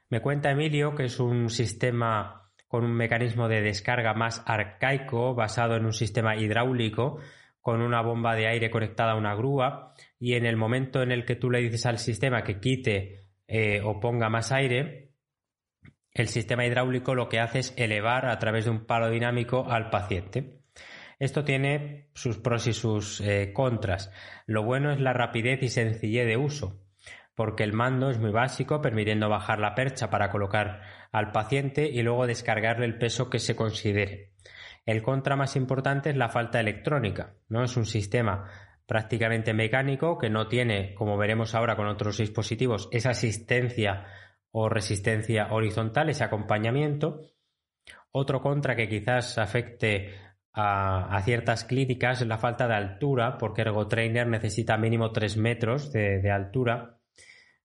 Me cuenta Emilio que es un sistema con un mecanismo de descarga más arcaico basado en un sistema hidráulico con una bomba de aire conectada a una grúa y en el momento en el que tú le dices al sistema que quite eh, o ponga más aire, el sistema hidráulico lo que hace es elevar a través de un palo dinámico al paciente. Esto tiene sus pros y sus eh, contras. Lo bueno es la rapidez y sencillez de uso, porque el mando es muy básico, permitiendo bajar la percha para colocar al paciente y luego descargarle el peso que se considere. El contra más importante es la falta electrónica, ¿no? Es un sistema prácticamente mecánico que no tiene, como veremos ahora con otros dispositivos, esa asistencia o resistencia horizontal, ese acompañamiento. Otro contra que quizás afecte a, ciertas clínicas es la falta de altura, porque ErgoTrainer necesita mínimo 3 metros de, altura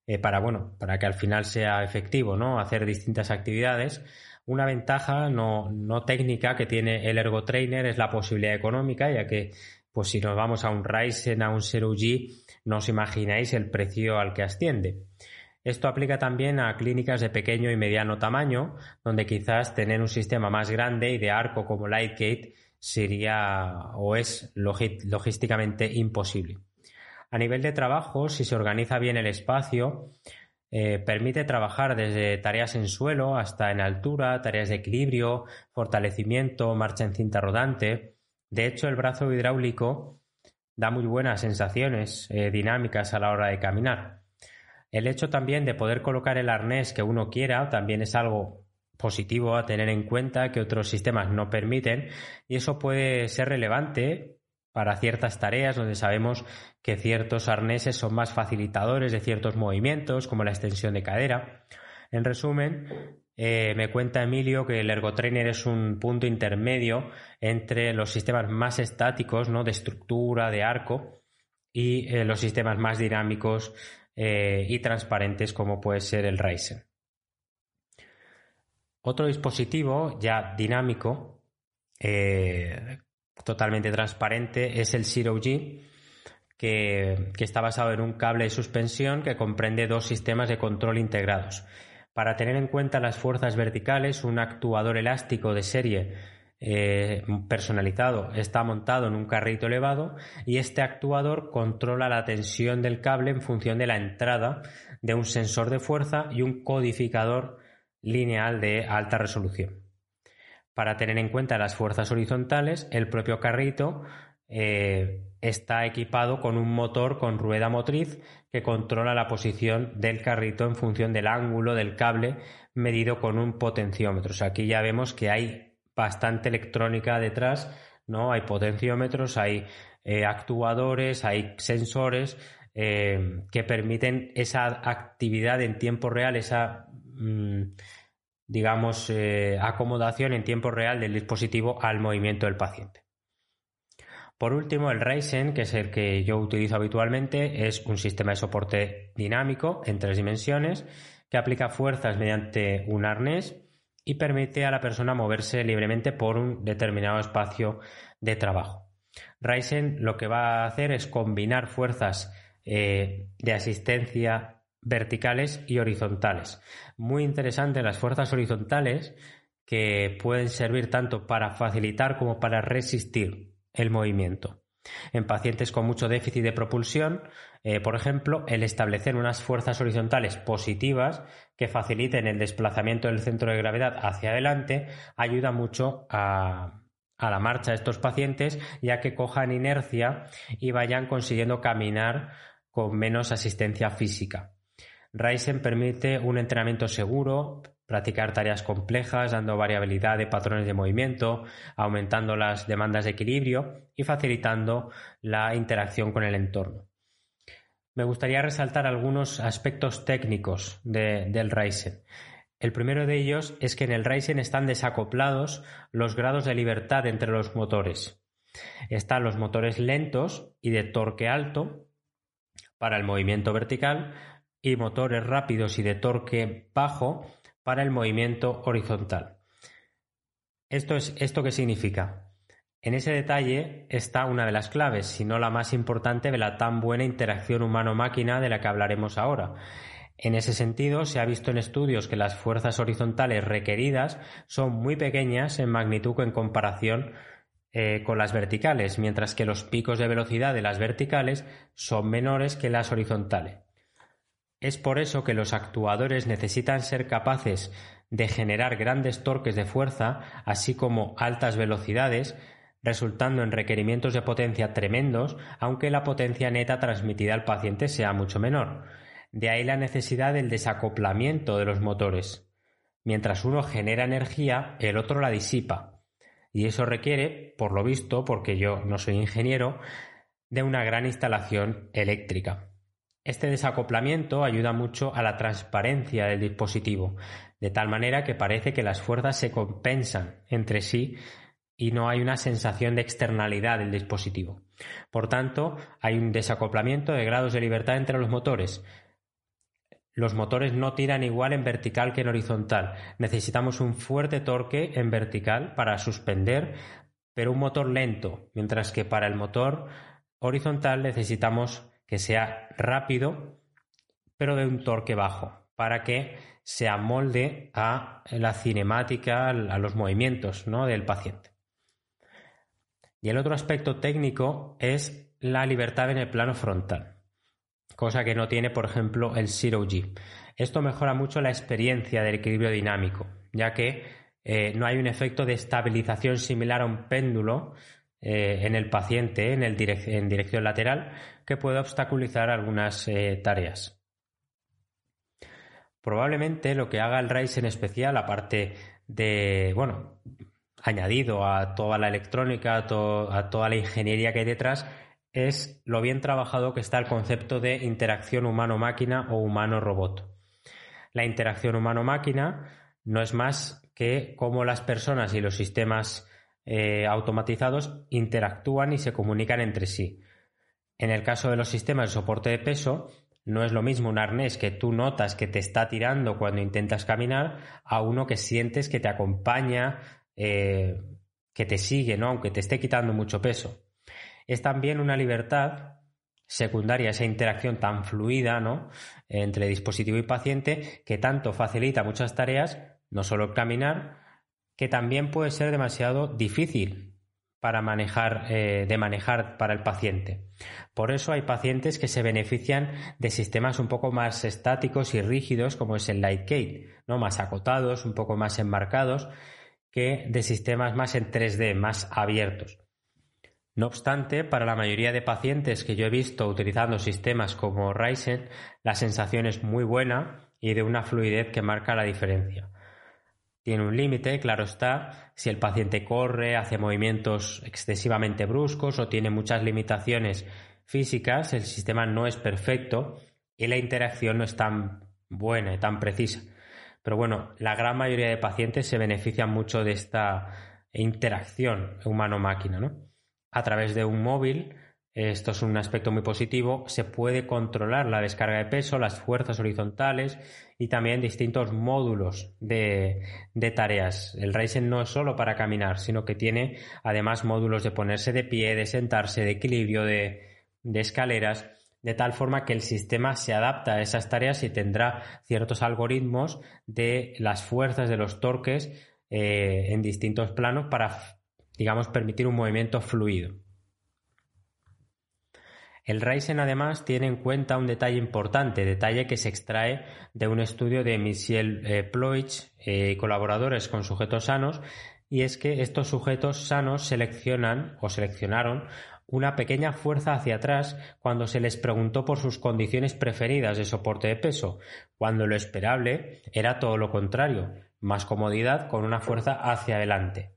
eh, para, bueno, para que al final sea efectivo, ¿no? Hacer distintas actividades. Una ventaja no, técnica que tiene el ErgoTrainer es la posibilidad económica, ya que pues si nos vamos a un Ryzen, a un Zero G, no os imagináis el precio al que asciende. Esto aplica también a clínicas de pequeño y mediano tamaño, donde quizás tener un sistema más grande y de arco como Lightgate sería o es logísticamente imposible. A nivel de trabajo, si se organiza bien el espacio, eh, permite trabajar desde tareas en suelo hasta en altura, tareas de equilibrio, fortalecimiento, marcha en cinta rodante. De hecho, el brazo hidráulico da muy buenas sensaciones eh, dinámicas a la hora de caminar. El hecho también de poder colocar el arnés que uno quiera también es algo positivo a tener en cuenta que otros sistemas no permiten y eso puede ser relevante para ciertas tareas donde sabemos que ciertos arneses son más facilitadores de ciertos movimientos como la extensión de cadera. En resumen, eh, me cuenta Emilio que el ergotrainer es un punto intermedio entre los sistemas más estáticos, ¿no? de estructura, de arco, y eh, los sistemas más dinámicos eh, y transparentes como puede ser el Ryzen. Otro dispositivo ya dinámico, eh, totalmente transparente, es el Zero G, que, está basado en un cable de suspensión que comprende dos sistemas de control integrados. Para tener en cuenta las fuerzas verticales, un actuador elástico de serie eh, personalizado está montado en un carrito elevado y este actuador controla la tensión del cable en función de la entrada de un sensor de fuerza y un codificador lineal de alta resolución. Para tener en cuenta las fuerzas horizontales, el propio carrito eh, está equipado con un motor con rueda motriz que controla la posición del carrito en función del ángulo del cable medido con un potenciómetro. aquí ya vemos que hay bastante electrónica detrás, ¿no? Hay potenciómetros, hay eh, actuadores, hay sensores eh, que permiten esa actividad en tiempo real, esa Mm, digamos, eh, acomodación en tiempo real del dispositivo al movimiento del paciente. Por último, el Ryzen, que es el que yo utilizo habitualmente, es un sistema de soporte dinámico en tres dimensiones que aplica fuerzas mediante un arnés y permite a la persona moverse libremente por un determinado espacio de trabajo. Ryzen lo que va a hacer es combinar fuerzas eh, de asistencia verticales y horizontales. Muy interesante las fuerzas horizontales que pueden servir tanto para facilitar como para resistir el movimiento. En pacientes con mucho déficit de propulsión, eh, por ejemplo, el establecer unas fuerzas horizontales positivas que faciliten el desplazamiento del centro de gravedad hacia adelante ayuda mucho a, a la marcha de estos pacientes ya que cojan inercia y vayan consiguiendo caminar con menos asistencia física. Ryzen permite un entrenamiento seguro, practicar tareas complejas, dando variabilidad de patrones de movimiento, aumentando las demandas de equilibrio y facilitando la interacción con el entorno. Me gustaría resaltar algunos aspectos técnicos del Ryzen. El primero de ellos es que en el Ryzen están desacoplados los grados de libertad entre los motores. Están los motores lentos y de torque alto para el movimiento vertical, y motores rápidos y de torque bajo para el movimiento horizontal. ¿Esto, es, ¿Esto qué significa? En ese detalle está una de las claves, si no la más importante, de la tan buena interacción humano-máquina de la que hablaremos ahora. En ese sentido, se ha visto en estudios que las fuerzas horizontales requeridas son muy pequeñas en magnitud en comparación eh, con las verticales, mientras que los picos de velocidad de las verticales son menores que las horizontales. Es por eso que los actuadores necesitan ser capaces de generar grandes torques de fuerza, así como altas velocidades, resultando en requerimientos de potencia tremendos, aunque la potencia neta transmitida al paciente sea mucho menor. De ahí la necesidad del desacoplamiento de los motores. Mientras uno genera energía, el otro la disipa. Y eso requiere, por lo visto, porque yo no soy ingeniero, de una gran instalación eléctrica. Este desacoplamiento ayuda mucho a la transparencia del dispositivo, de tal manera que parece que las fuerzas se compensan entre sí y no hay una sensación de externalidad del dispositivo. Por tanto, hay un desacoplamiento de grados de libertad entre los motores. Los motores no tiran igual en vertical que en horizontal. Necesitamos un fuerte torque en vertical para suspender, pero un motor lento, mientras que para el motor horizontal necesitamos que sea rápido, pero de un torque bajo, para que se amolde a la cinemática, a los movimientos ¿no? del paciente. Y el otro aspecto técnico es la libertad en el plano frontal, cosa que no tiene, por ejemplo, el Zero G. Esto mejora mucho la experiencia del equilibrio dinámico, ya que eh, no hay un efecto de estabilización similar a un péndulo eh, en el paciente en, en, dirección lateral que puede obstaculizar algunas eh, tareas. Probablemente lo que haga el RISE en especial, aparte de, bueno, añadido a toda la electrónica, a, toda la ingeniería que hay detrás, es lo bien trabajado que está el concepto de interacción humano-máquina o humano-robot. La interacción humano-máquina no es más que cómo las personas y los sistemas eh, automatizados interactúan y se comunican entre sí. En el caso de los sistemas de soporte de peso, no es lo mismo un arnés que tú notas que te está tirando cuando intentas caminar a uno que sientes que te acompaña eh, que te sigue, ¿no? aunque te esté quitando mucho peso. Es también una libertad secundaria, esa interacción tan fluida ¿no? entre dispositivo y paciente que tanto facilita muchas tareas, no solo caminar, que también puede ser demasiado difícil para manejar, eh, de manejar para el paciente. Por eso hay pacientes que se benefician de sistemas un poco más estáticos y rígidos, como es el Lightgate, ¿no? más acotados, un poco más enmarcados, que de sistemas más en 3D, más abiertos. No obstante, para la mayoría de pacientes que yo he visto utilizando sistemas como Ryzen, la sensación es muy buena y de una fluidez que marca la diferencia. Tiene un límite, claro está, si el paciente corre, hace movimientos excesivamente bruscos o tiene muchas limitaciones físicas, el sistema no es perfecto y la interacción no es tan buena y tan precisa. Pero bueno, la gran mayoría de pacientes se benefician mucho de esta interacción humano-máquina, ¿no? A través de un móvil, esto es un aspecto muy positivo, se puede controlar la descarga de peso, las fuerzas horizontales y también distintos módulos de, tareas. El Ryzen no es solo para caminar, sino que tiene además módulos de ponerse de pie, de sentarse, de equilibrio, de escaleras de tal forma que el sistema se adapta a esas tareas y tendrá ciertos algoritmos de las fuerzas de los torques eh, en distintos planos para, digamos, permitir un movimiento fluido. El Ryzen además tiene en cuenta un detalle importante, detalle que se extrae de un estudio de Michel eh, Ploich eh, y colaboradores con sujetos sanos, y es que estos sujetos sanos seleccionan o seleccionaron una pequeña fuerza hacia atrás cuando se les preguntó por sus condiciones preferidas de soporte de peso, cuando lo esperable era todo lo contrario, más comodidad con una fuerza hacia adelante.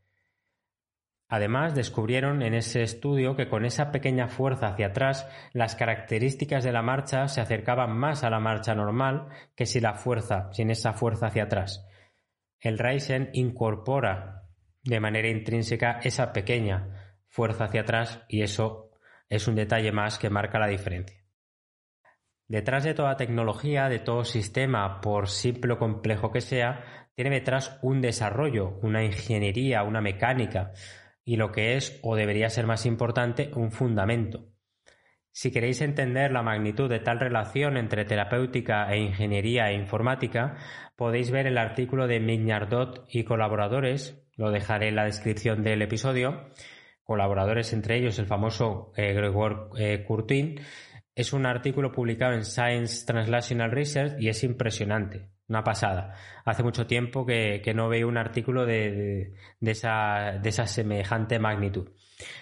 Además, descubrieron en ese estudio que con esa pequeña fuerza hacia atrás, las características de la marcha se acercaban más a la marcha normal que si la fuerza, sin esa fuerza hacia atrás. El Ryzen incorpora de manera intrínseca esa pequeña fuerza hacia atrás y eso es un detalle más que marca la diferencia. Detrás de toda tecnología, de todo sistema, por simple o complejo que sea, tiene detrás un desarrollo, una ingeniería, una mecánica y lo que es o debería ser más importante, un fundamento. Si queréis entender la magnitud de tal relación entre terapéutica e ingeniería e informática, podéis ver el artículo de Mignardot y colaboradores, lo dejaré en la descripción del episodio, colaboradores, entre ellos el famoso eh, Gregor eh, Curtin, es un artículo publicado en Science Translational Research y es impresionante, una pasada. Hace mucho tiempo que, no veo un artículo de, esa, de esa semejante magnitud.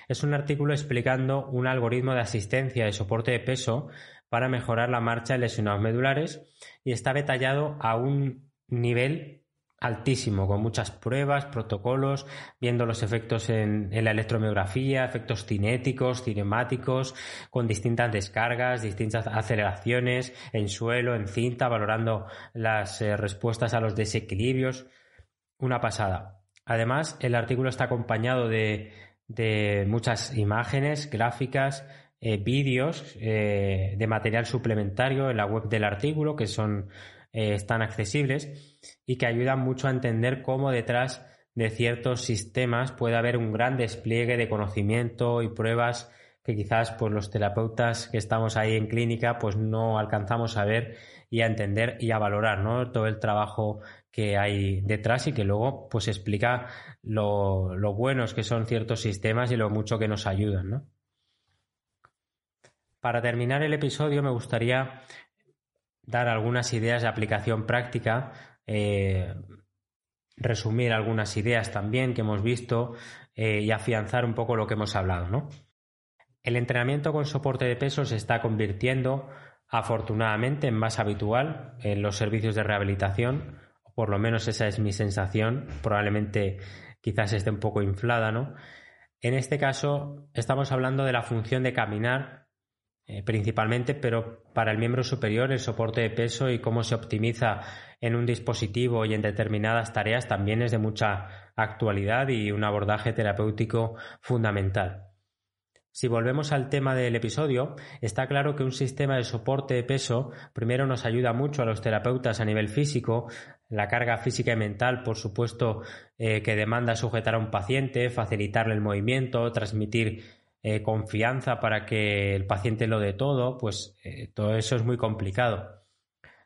Es un artículo explicando un algoritmo de asistencia de soporte de peso para mejorar la marcha de lesionados medulares y está detallado a un nivel altísimo, con muchas pruebas, protocolos, viendo los efectos en, la electromiografía, efectos cinéticos, cinemáticos, con distintas descargas, distintas aceleraciones en suelo, en cinta, valorando las eh, respuestas a los desequilibrios. Una pasada. Además, el artículo está acompañado de, muchas imágenes, gráficas, eh, vídeos eh, de material suplementario en la web del artículo que son, eh, están accesibles y que ayudan mucho a entender cómo detrás de ciertos sistemas puede haber un gran despliegue de conocimiento y pruebas que quizás pues los terapeutas que estamos ahí en clínica pues no alcanzamos a ver y a entender y a valorar ¿no? todo el trabajo que hay detrás y que luego pues explica lo, buenos que son ciertos sistemas y lo mucho que nos ayudan. Para terminar el episodio me gustaría dar algunas ideas de aplicación práctica, eh, resumir algunas ideas también que hemos visto eh, y afianzar un poco lo que hemos hablado. ¿no? El entrenamiento con soporte de peso se está convirtiendo afortunadamente en más habitual en los servicios de rehabilitación, por lo menos esa es mi sensación, probablemente quizás esté un poco inflada, ¿no? En este caso estamos hablando de la función de caminar eh, principalmente, pero para el miembro superior el soporte de peso y cómo se optimiza en un dispositivo y en determinadas tareas también es de mucha actualidad y un abordaje terapéutico fundamental. Si volvemos al tema del episodio, está claro que un sistema de soporte de peso primero nos ayuda mucho a los terapeutas a nivel físico, la carga física y mental, por supuesto, eh, que demanda sujetar a un paciente, facilitarle el movimiento, transmitir eh, confianza para que el paciente lo dé todo, pues eh, todo eso es muy complicado.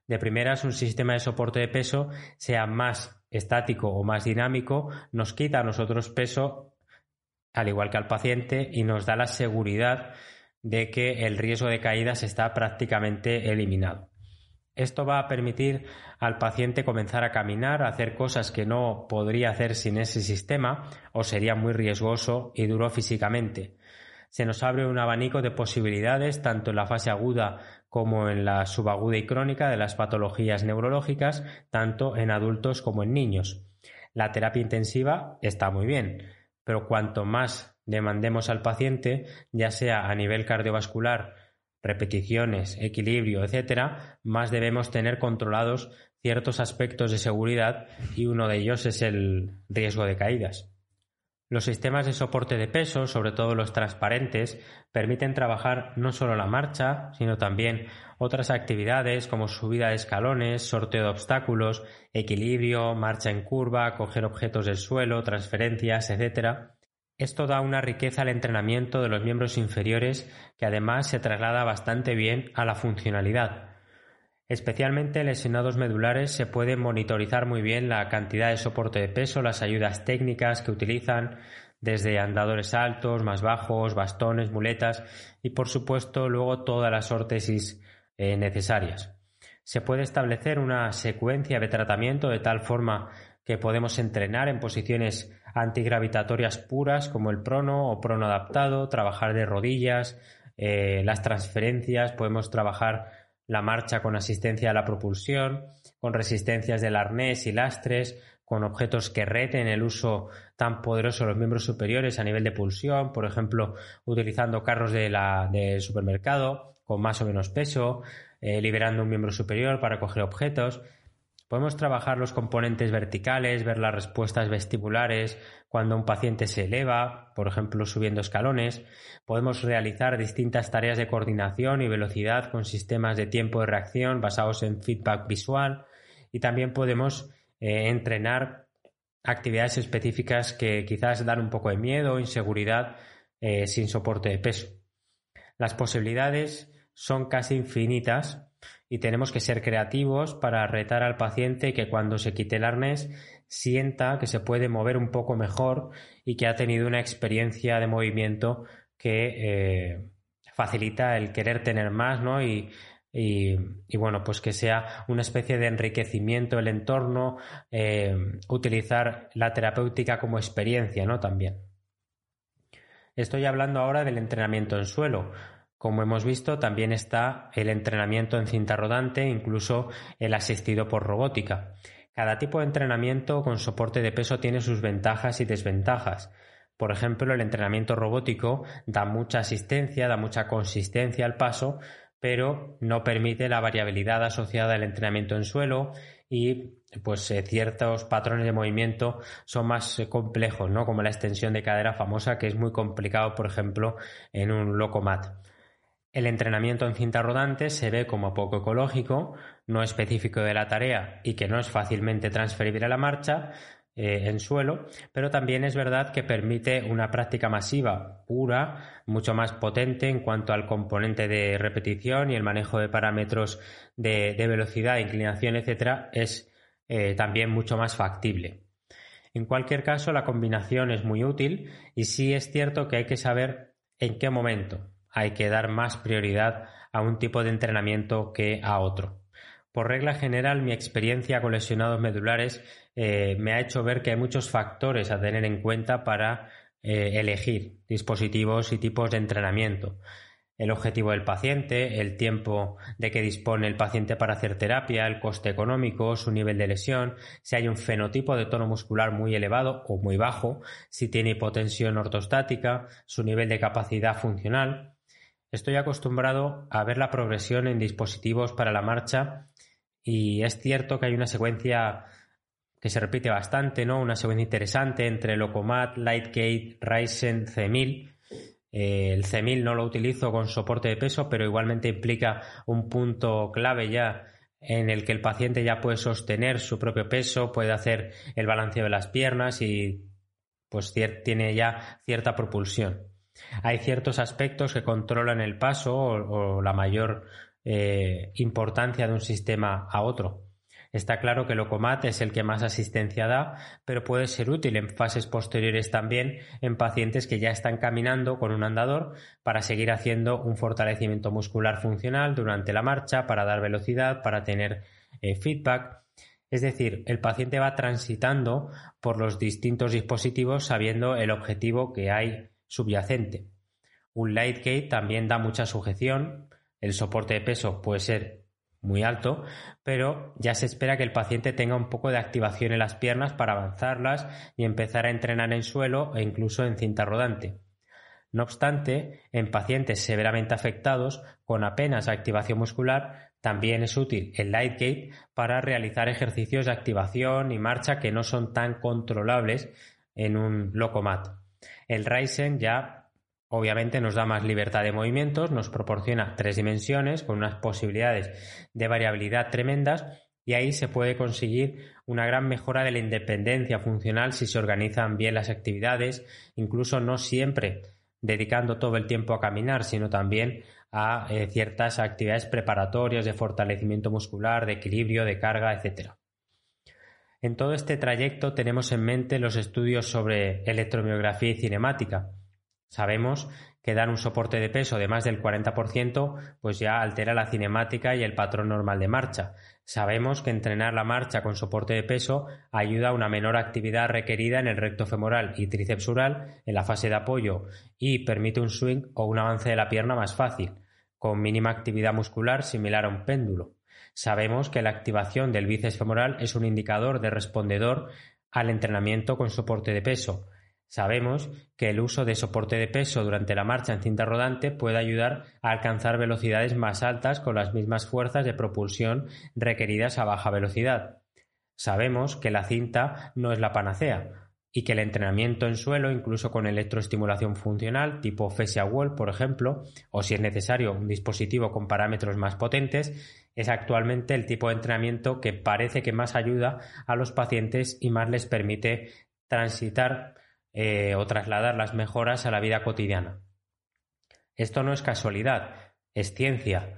De primeras, un sistema de soporte de peso sea más estático o más dinámico, nos quita a nosotros peso al igual que al paciente, y nos da la seguridad de que el riesgo de caídas está prácticamente eliminado. Esto va a permitir al paciente comenzar a caminar, a hacer cosas que no podría hacer sin ese sistema o sería muy riesgoso y duro físicamente. Se nos abre un abanico de posibilidades tanto en la fase aguda como en la subaguda y crónica de las patologías neurológicas, tanto en adultos como en niños. La terapia intensiva está muy bien, pero cuanto más demandemos al paciente, ya sea a nivel cardiovascular, repeticiones, equilibrio, etcétera, más debemos tener controlados ciertos aspectos de seguridad y uno de ellos es el riesgo de caídas. Los sistemas de soporte de peso, sobre todo los transparentes, permiten trabajar no solo la marcha, sino también otras actividades como subida de escalones, sorteo de obstáculos, equilibrio, marcha en curva, coger objetos del suelo, transferencias, etc. Esto da una riqueza al entrenamiento de los miembros inferiores que además se traslada bastante bien a la funcionalidad. Especialmente en lesionados medulares se puede monitorizar muy bien la cantidad de soporte de peso, las ayudas técnicas que utilizan, desde andadores altos, más bajos, bastones, muletas y por supuesto luego todas las órtesis eh, necesarias. Se puede establecer una secuencia de tratamiento de tal forma que podemos entrenar en posiciones antigravitatorias puras como el prono o prono adaptado, trabajar de rodillas, eh, las transferencias, podemos trabajar la marcha con asistencia a la propulsión, con resistencias del arnés y lastres, con objetos que reten el uso tan poderoso de los miembros superiores a nivel de pulsión, por ejemplo, utilizando carros de la, del supermercado con más o menos peso, eh, liberando un miembro superior para coger objetos. Podemos trabajar los componentes verticales, ver las respuestas vestibulares cuando un paciente se eleva, por ejemplo subiendo escalones. Podemos realizar distintas tareas de coordinación y velocidad con sistemas de tiempo de reacción basados en feedback visual y también podemos eh, entrenar actividades específicas que quizás dan un poco de miedo o inseguridad eh, sin soporte de peso. Las posibilidades son casi infinitas y tenemos que ser creativos para retar al paciente que cuando se quite el arnés sienta que se puede mover un poco mejor y que ha tenido una experiencia de movimiento que eh, facilita el querer tener más ¿no? y y, bueno, pues que sea una especie de enriquecimiento del entorno, eh, utilizar la terapéutica como experiencia, ¿no? También. Estoy hablando ahora del entrenamiento en suelo. Como hemos visto, también está el entrenamiento en cinta rodante, incluso el asistido por robótica. Cada tipo de entrenamiento con soporte de peso tiene sus ventajas y desventajas. Por ejemplo, el entrenamiento robótico da mucha asistencia, da mucha consistencia al paso, pero no permite la variabilidad asociada al entrenamiento en suelo y pues eh, ciertos patrones de movimiento son más eh, complejos, ¿no? Como la extensión de cadera famosa, que es muy complicado, por ejemplo, en un locomat. El entrenamiento en cinta rodante se ve como poco ecológico, no específico de la tarea y que no es fácilmente transferible a la marcha eh, en suelo, pero también es verdad que permite una práctica masiva, pura, mucho más potente en cuanto al componente de repetición y el manejo de parámetros de, velocidad, inclinación, etcétera, es eh, también mucho más factible. En cualquier caso, la combinación es muy útil y sí es cierto que hay que saber en qué momento hay que dar más prioridad a un tipo de entrenamiento que a otro. Por regla general, mi experiencia con lesionados medulares eh, me ha hecho ver que hay muchos factores a tener en cuenta para eh, elegir dispositivos y tipos de entrenamiento. El objetivo del paciente, el tiempo de que dispone el paciente para hacer terapia, el coste económico, su nivel de lesión, si hay un fenotipo de tono muscular muy elevado o muy bajo, si tiene hipotensión ortostática, su nivel de capacidad funcional. Estoy acostumbrado a ver la progresión en dispositivos para la marcha y es cierto que hay una secuencia que se repite bastante, ¿no? Una secuencia interesante entre Locomat, Lightgate, Ryzen, C1000. Eh, el C1000 no lo utilizo con soporte de peso, pero igualmente implica un punto clave ya en el que el paciente ya puede sostener su propio peso, puede hacer el balanceo de las piernas y pues tiene ya cierta propulsión. Hay ciertos aspectos que controlan el paso o, la mayor eh, importancia de un sistema a otro. Está claro que Locomat es el que más asistencia da, pero puede ser útil en fases posteriores también en pacientes que ya están caminando con un andador para seguir haciendo un fortalecimiento muscular funcional durante la marcha, para dar velocidad, para tener eh, feedback. Es decir, el paciente va transitando por los distintos dispositivos sabiendo el objetivo que hay subyacente. Un Lightgate también da mucha sujeción, el soporte de peso puede ser muy alto, pero ya se espera que el paciente tenga un poco de activación en las piernas para avanzarlas y empezar a entrenar en suelo e incluso en cinta rodante. No obstante, en pacientes severamente afectados con apenas activación muscular, también es útil el Lightgate para realizar ejercicios de activación y marcha que no son tan controlables en un Locomat. El Ryzen ya Obviamente nos da más libertad de movimientos, nos proporciona tres dimensiones con unas posibilidades de variabilidad tremendas y ahí se puede conseguir una gran mejora de la independencia funcional si se organizan bien las actividades, incluso no siempre dedicando todo el tiempo a caminar, sino también a eh, ciertas actividades preparatorias de fortalecimiento muscular, de equilibrio, de carga, etc. En todo este trayecto tenemos en mente los estudios sobre electromiografía y cinemática, Sabemos que dar un soporte de peso de más del 40% pues ya altera la cinemática y el patrón normal de marcha. Sabemos que entrenar la marcha con soporte de peso ayuda a una menor actividad requerida en el recto femoral y tricepsural en la fase de apoyo y permite un swing o un avance de la pierna más fácil, con mínima actividad muscular similar a un péndulo. Sabemos que la activación del bíceps femoral es un indicador de respondedor al entrenamiento con soporte de peso Sabemos que el uso de soporte de peso durante la marcha en cinta rodante puede ayudar a alcanzar velocidades más altas con las mismas fuerzas de propulsión requeridas a baja velocidad. Sabemos que la cinta no es la panacea y que el entrenamiento en suelo, incluso con electroestimulación funcional tipo Fascia Wall, por ejemplo, o si es necesario un dispositivo con parámetros más potentes, es actualmente el tipo de entrenamiento que parece que más ayuda a los pacientes y más les permite transitar eh, o trasladar las mejoras a la vida cotidiana. Esto no es casualidad, es ciencia.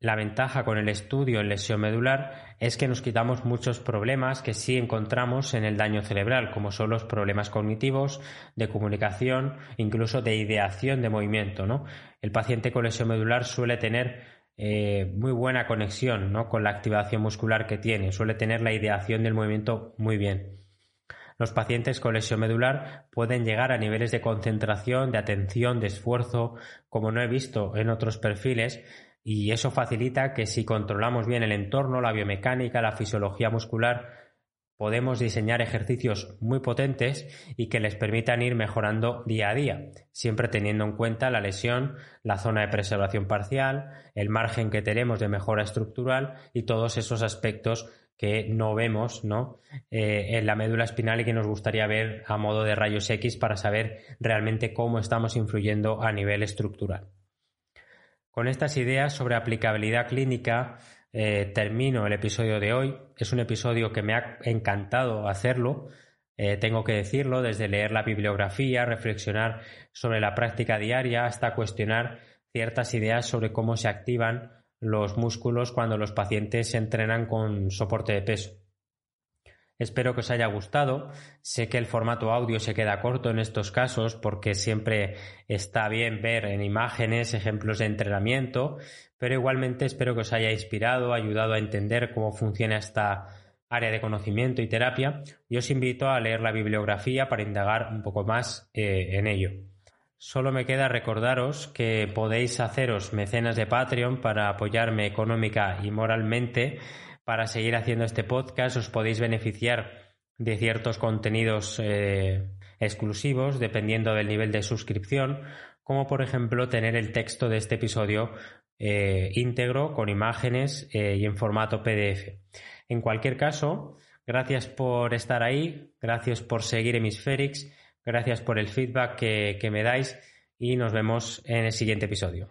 La ventaja con el estudio en lesión medular es que nos quitamos muchos problemas que sí encontramos en el daño cerebral, como son los problemas cognitivos, de comunicación, incluso de ideación de movimiento. ¿no? El paciente con lesión medular suele tener eh, muy buena conexión ¿no? con la activación muscular que tiene, suele tener la ideación del movimiento muy bien. Los pacientes con lesión medular pueden llegar a niveles de concentración, de atención, de esfuerzo, como no he visto en otros perfiles, y eso facilita que si controlamos bien el entorno, la biomecánica, la fisiología muscular, podemos diseñar ejercicios muy potentes y que les permitan ir mejorando día a día, siempre teniendo en cuenta la lesión, la zona de preservación parcial, el margen que tenemos de mejora estructural y todos esos aspectos que no vemos ¿no? Eh, en la médula espinal y que nos gustaría ver a modo de rayos X para saber realmente cómo estamos influyendo a nivel estructural. Con estas ideas sobre aplicabilidad clínica eh, termino el episodio de hoy. Es un episodio que me ha encantado hacerlo. Eh, tengo que decirlo, desde leer la bibliografía, reflexionar sobre la práctica diaria, hasta cuestionar ciertas ideas sobre cómo se activan los músculos cuando los pacientes se entrenan con soporte de peso. Espero que os haya gustado. Sé que el formato audio se queda corto en estos casos porque siempre está bien ver en imágenes ejemplos de entrenamiento, pero igualmente espero que os haya inspirado, ayudado a entender cómo funciona esta área de conocimiento y terapia y os invito a leer la bibliografía para indagar un poco más eh, en ello. Solo me queda recordaros que podéis haceros mecenas de Patreon para apoyarme económica y moralmente para seguir haciendo este podcast. Os podéis beneficiar de ciertos contenidos eh, exclusivos dependiendo del nivel de suscripción, como por ejemplo tener el texto de este episodio eh, íntegro con imágenes eh, y en formato PDF. En cualquier caso, gracias por estar ahí, gracias por seguir Hemisferix Gracias por el feedback que, me dais y nos vemos en el siguiente episodio.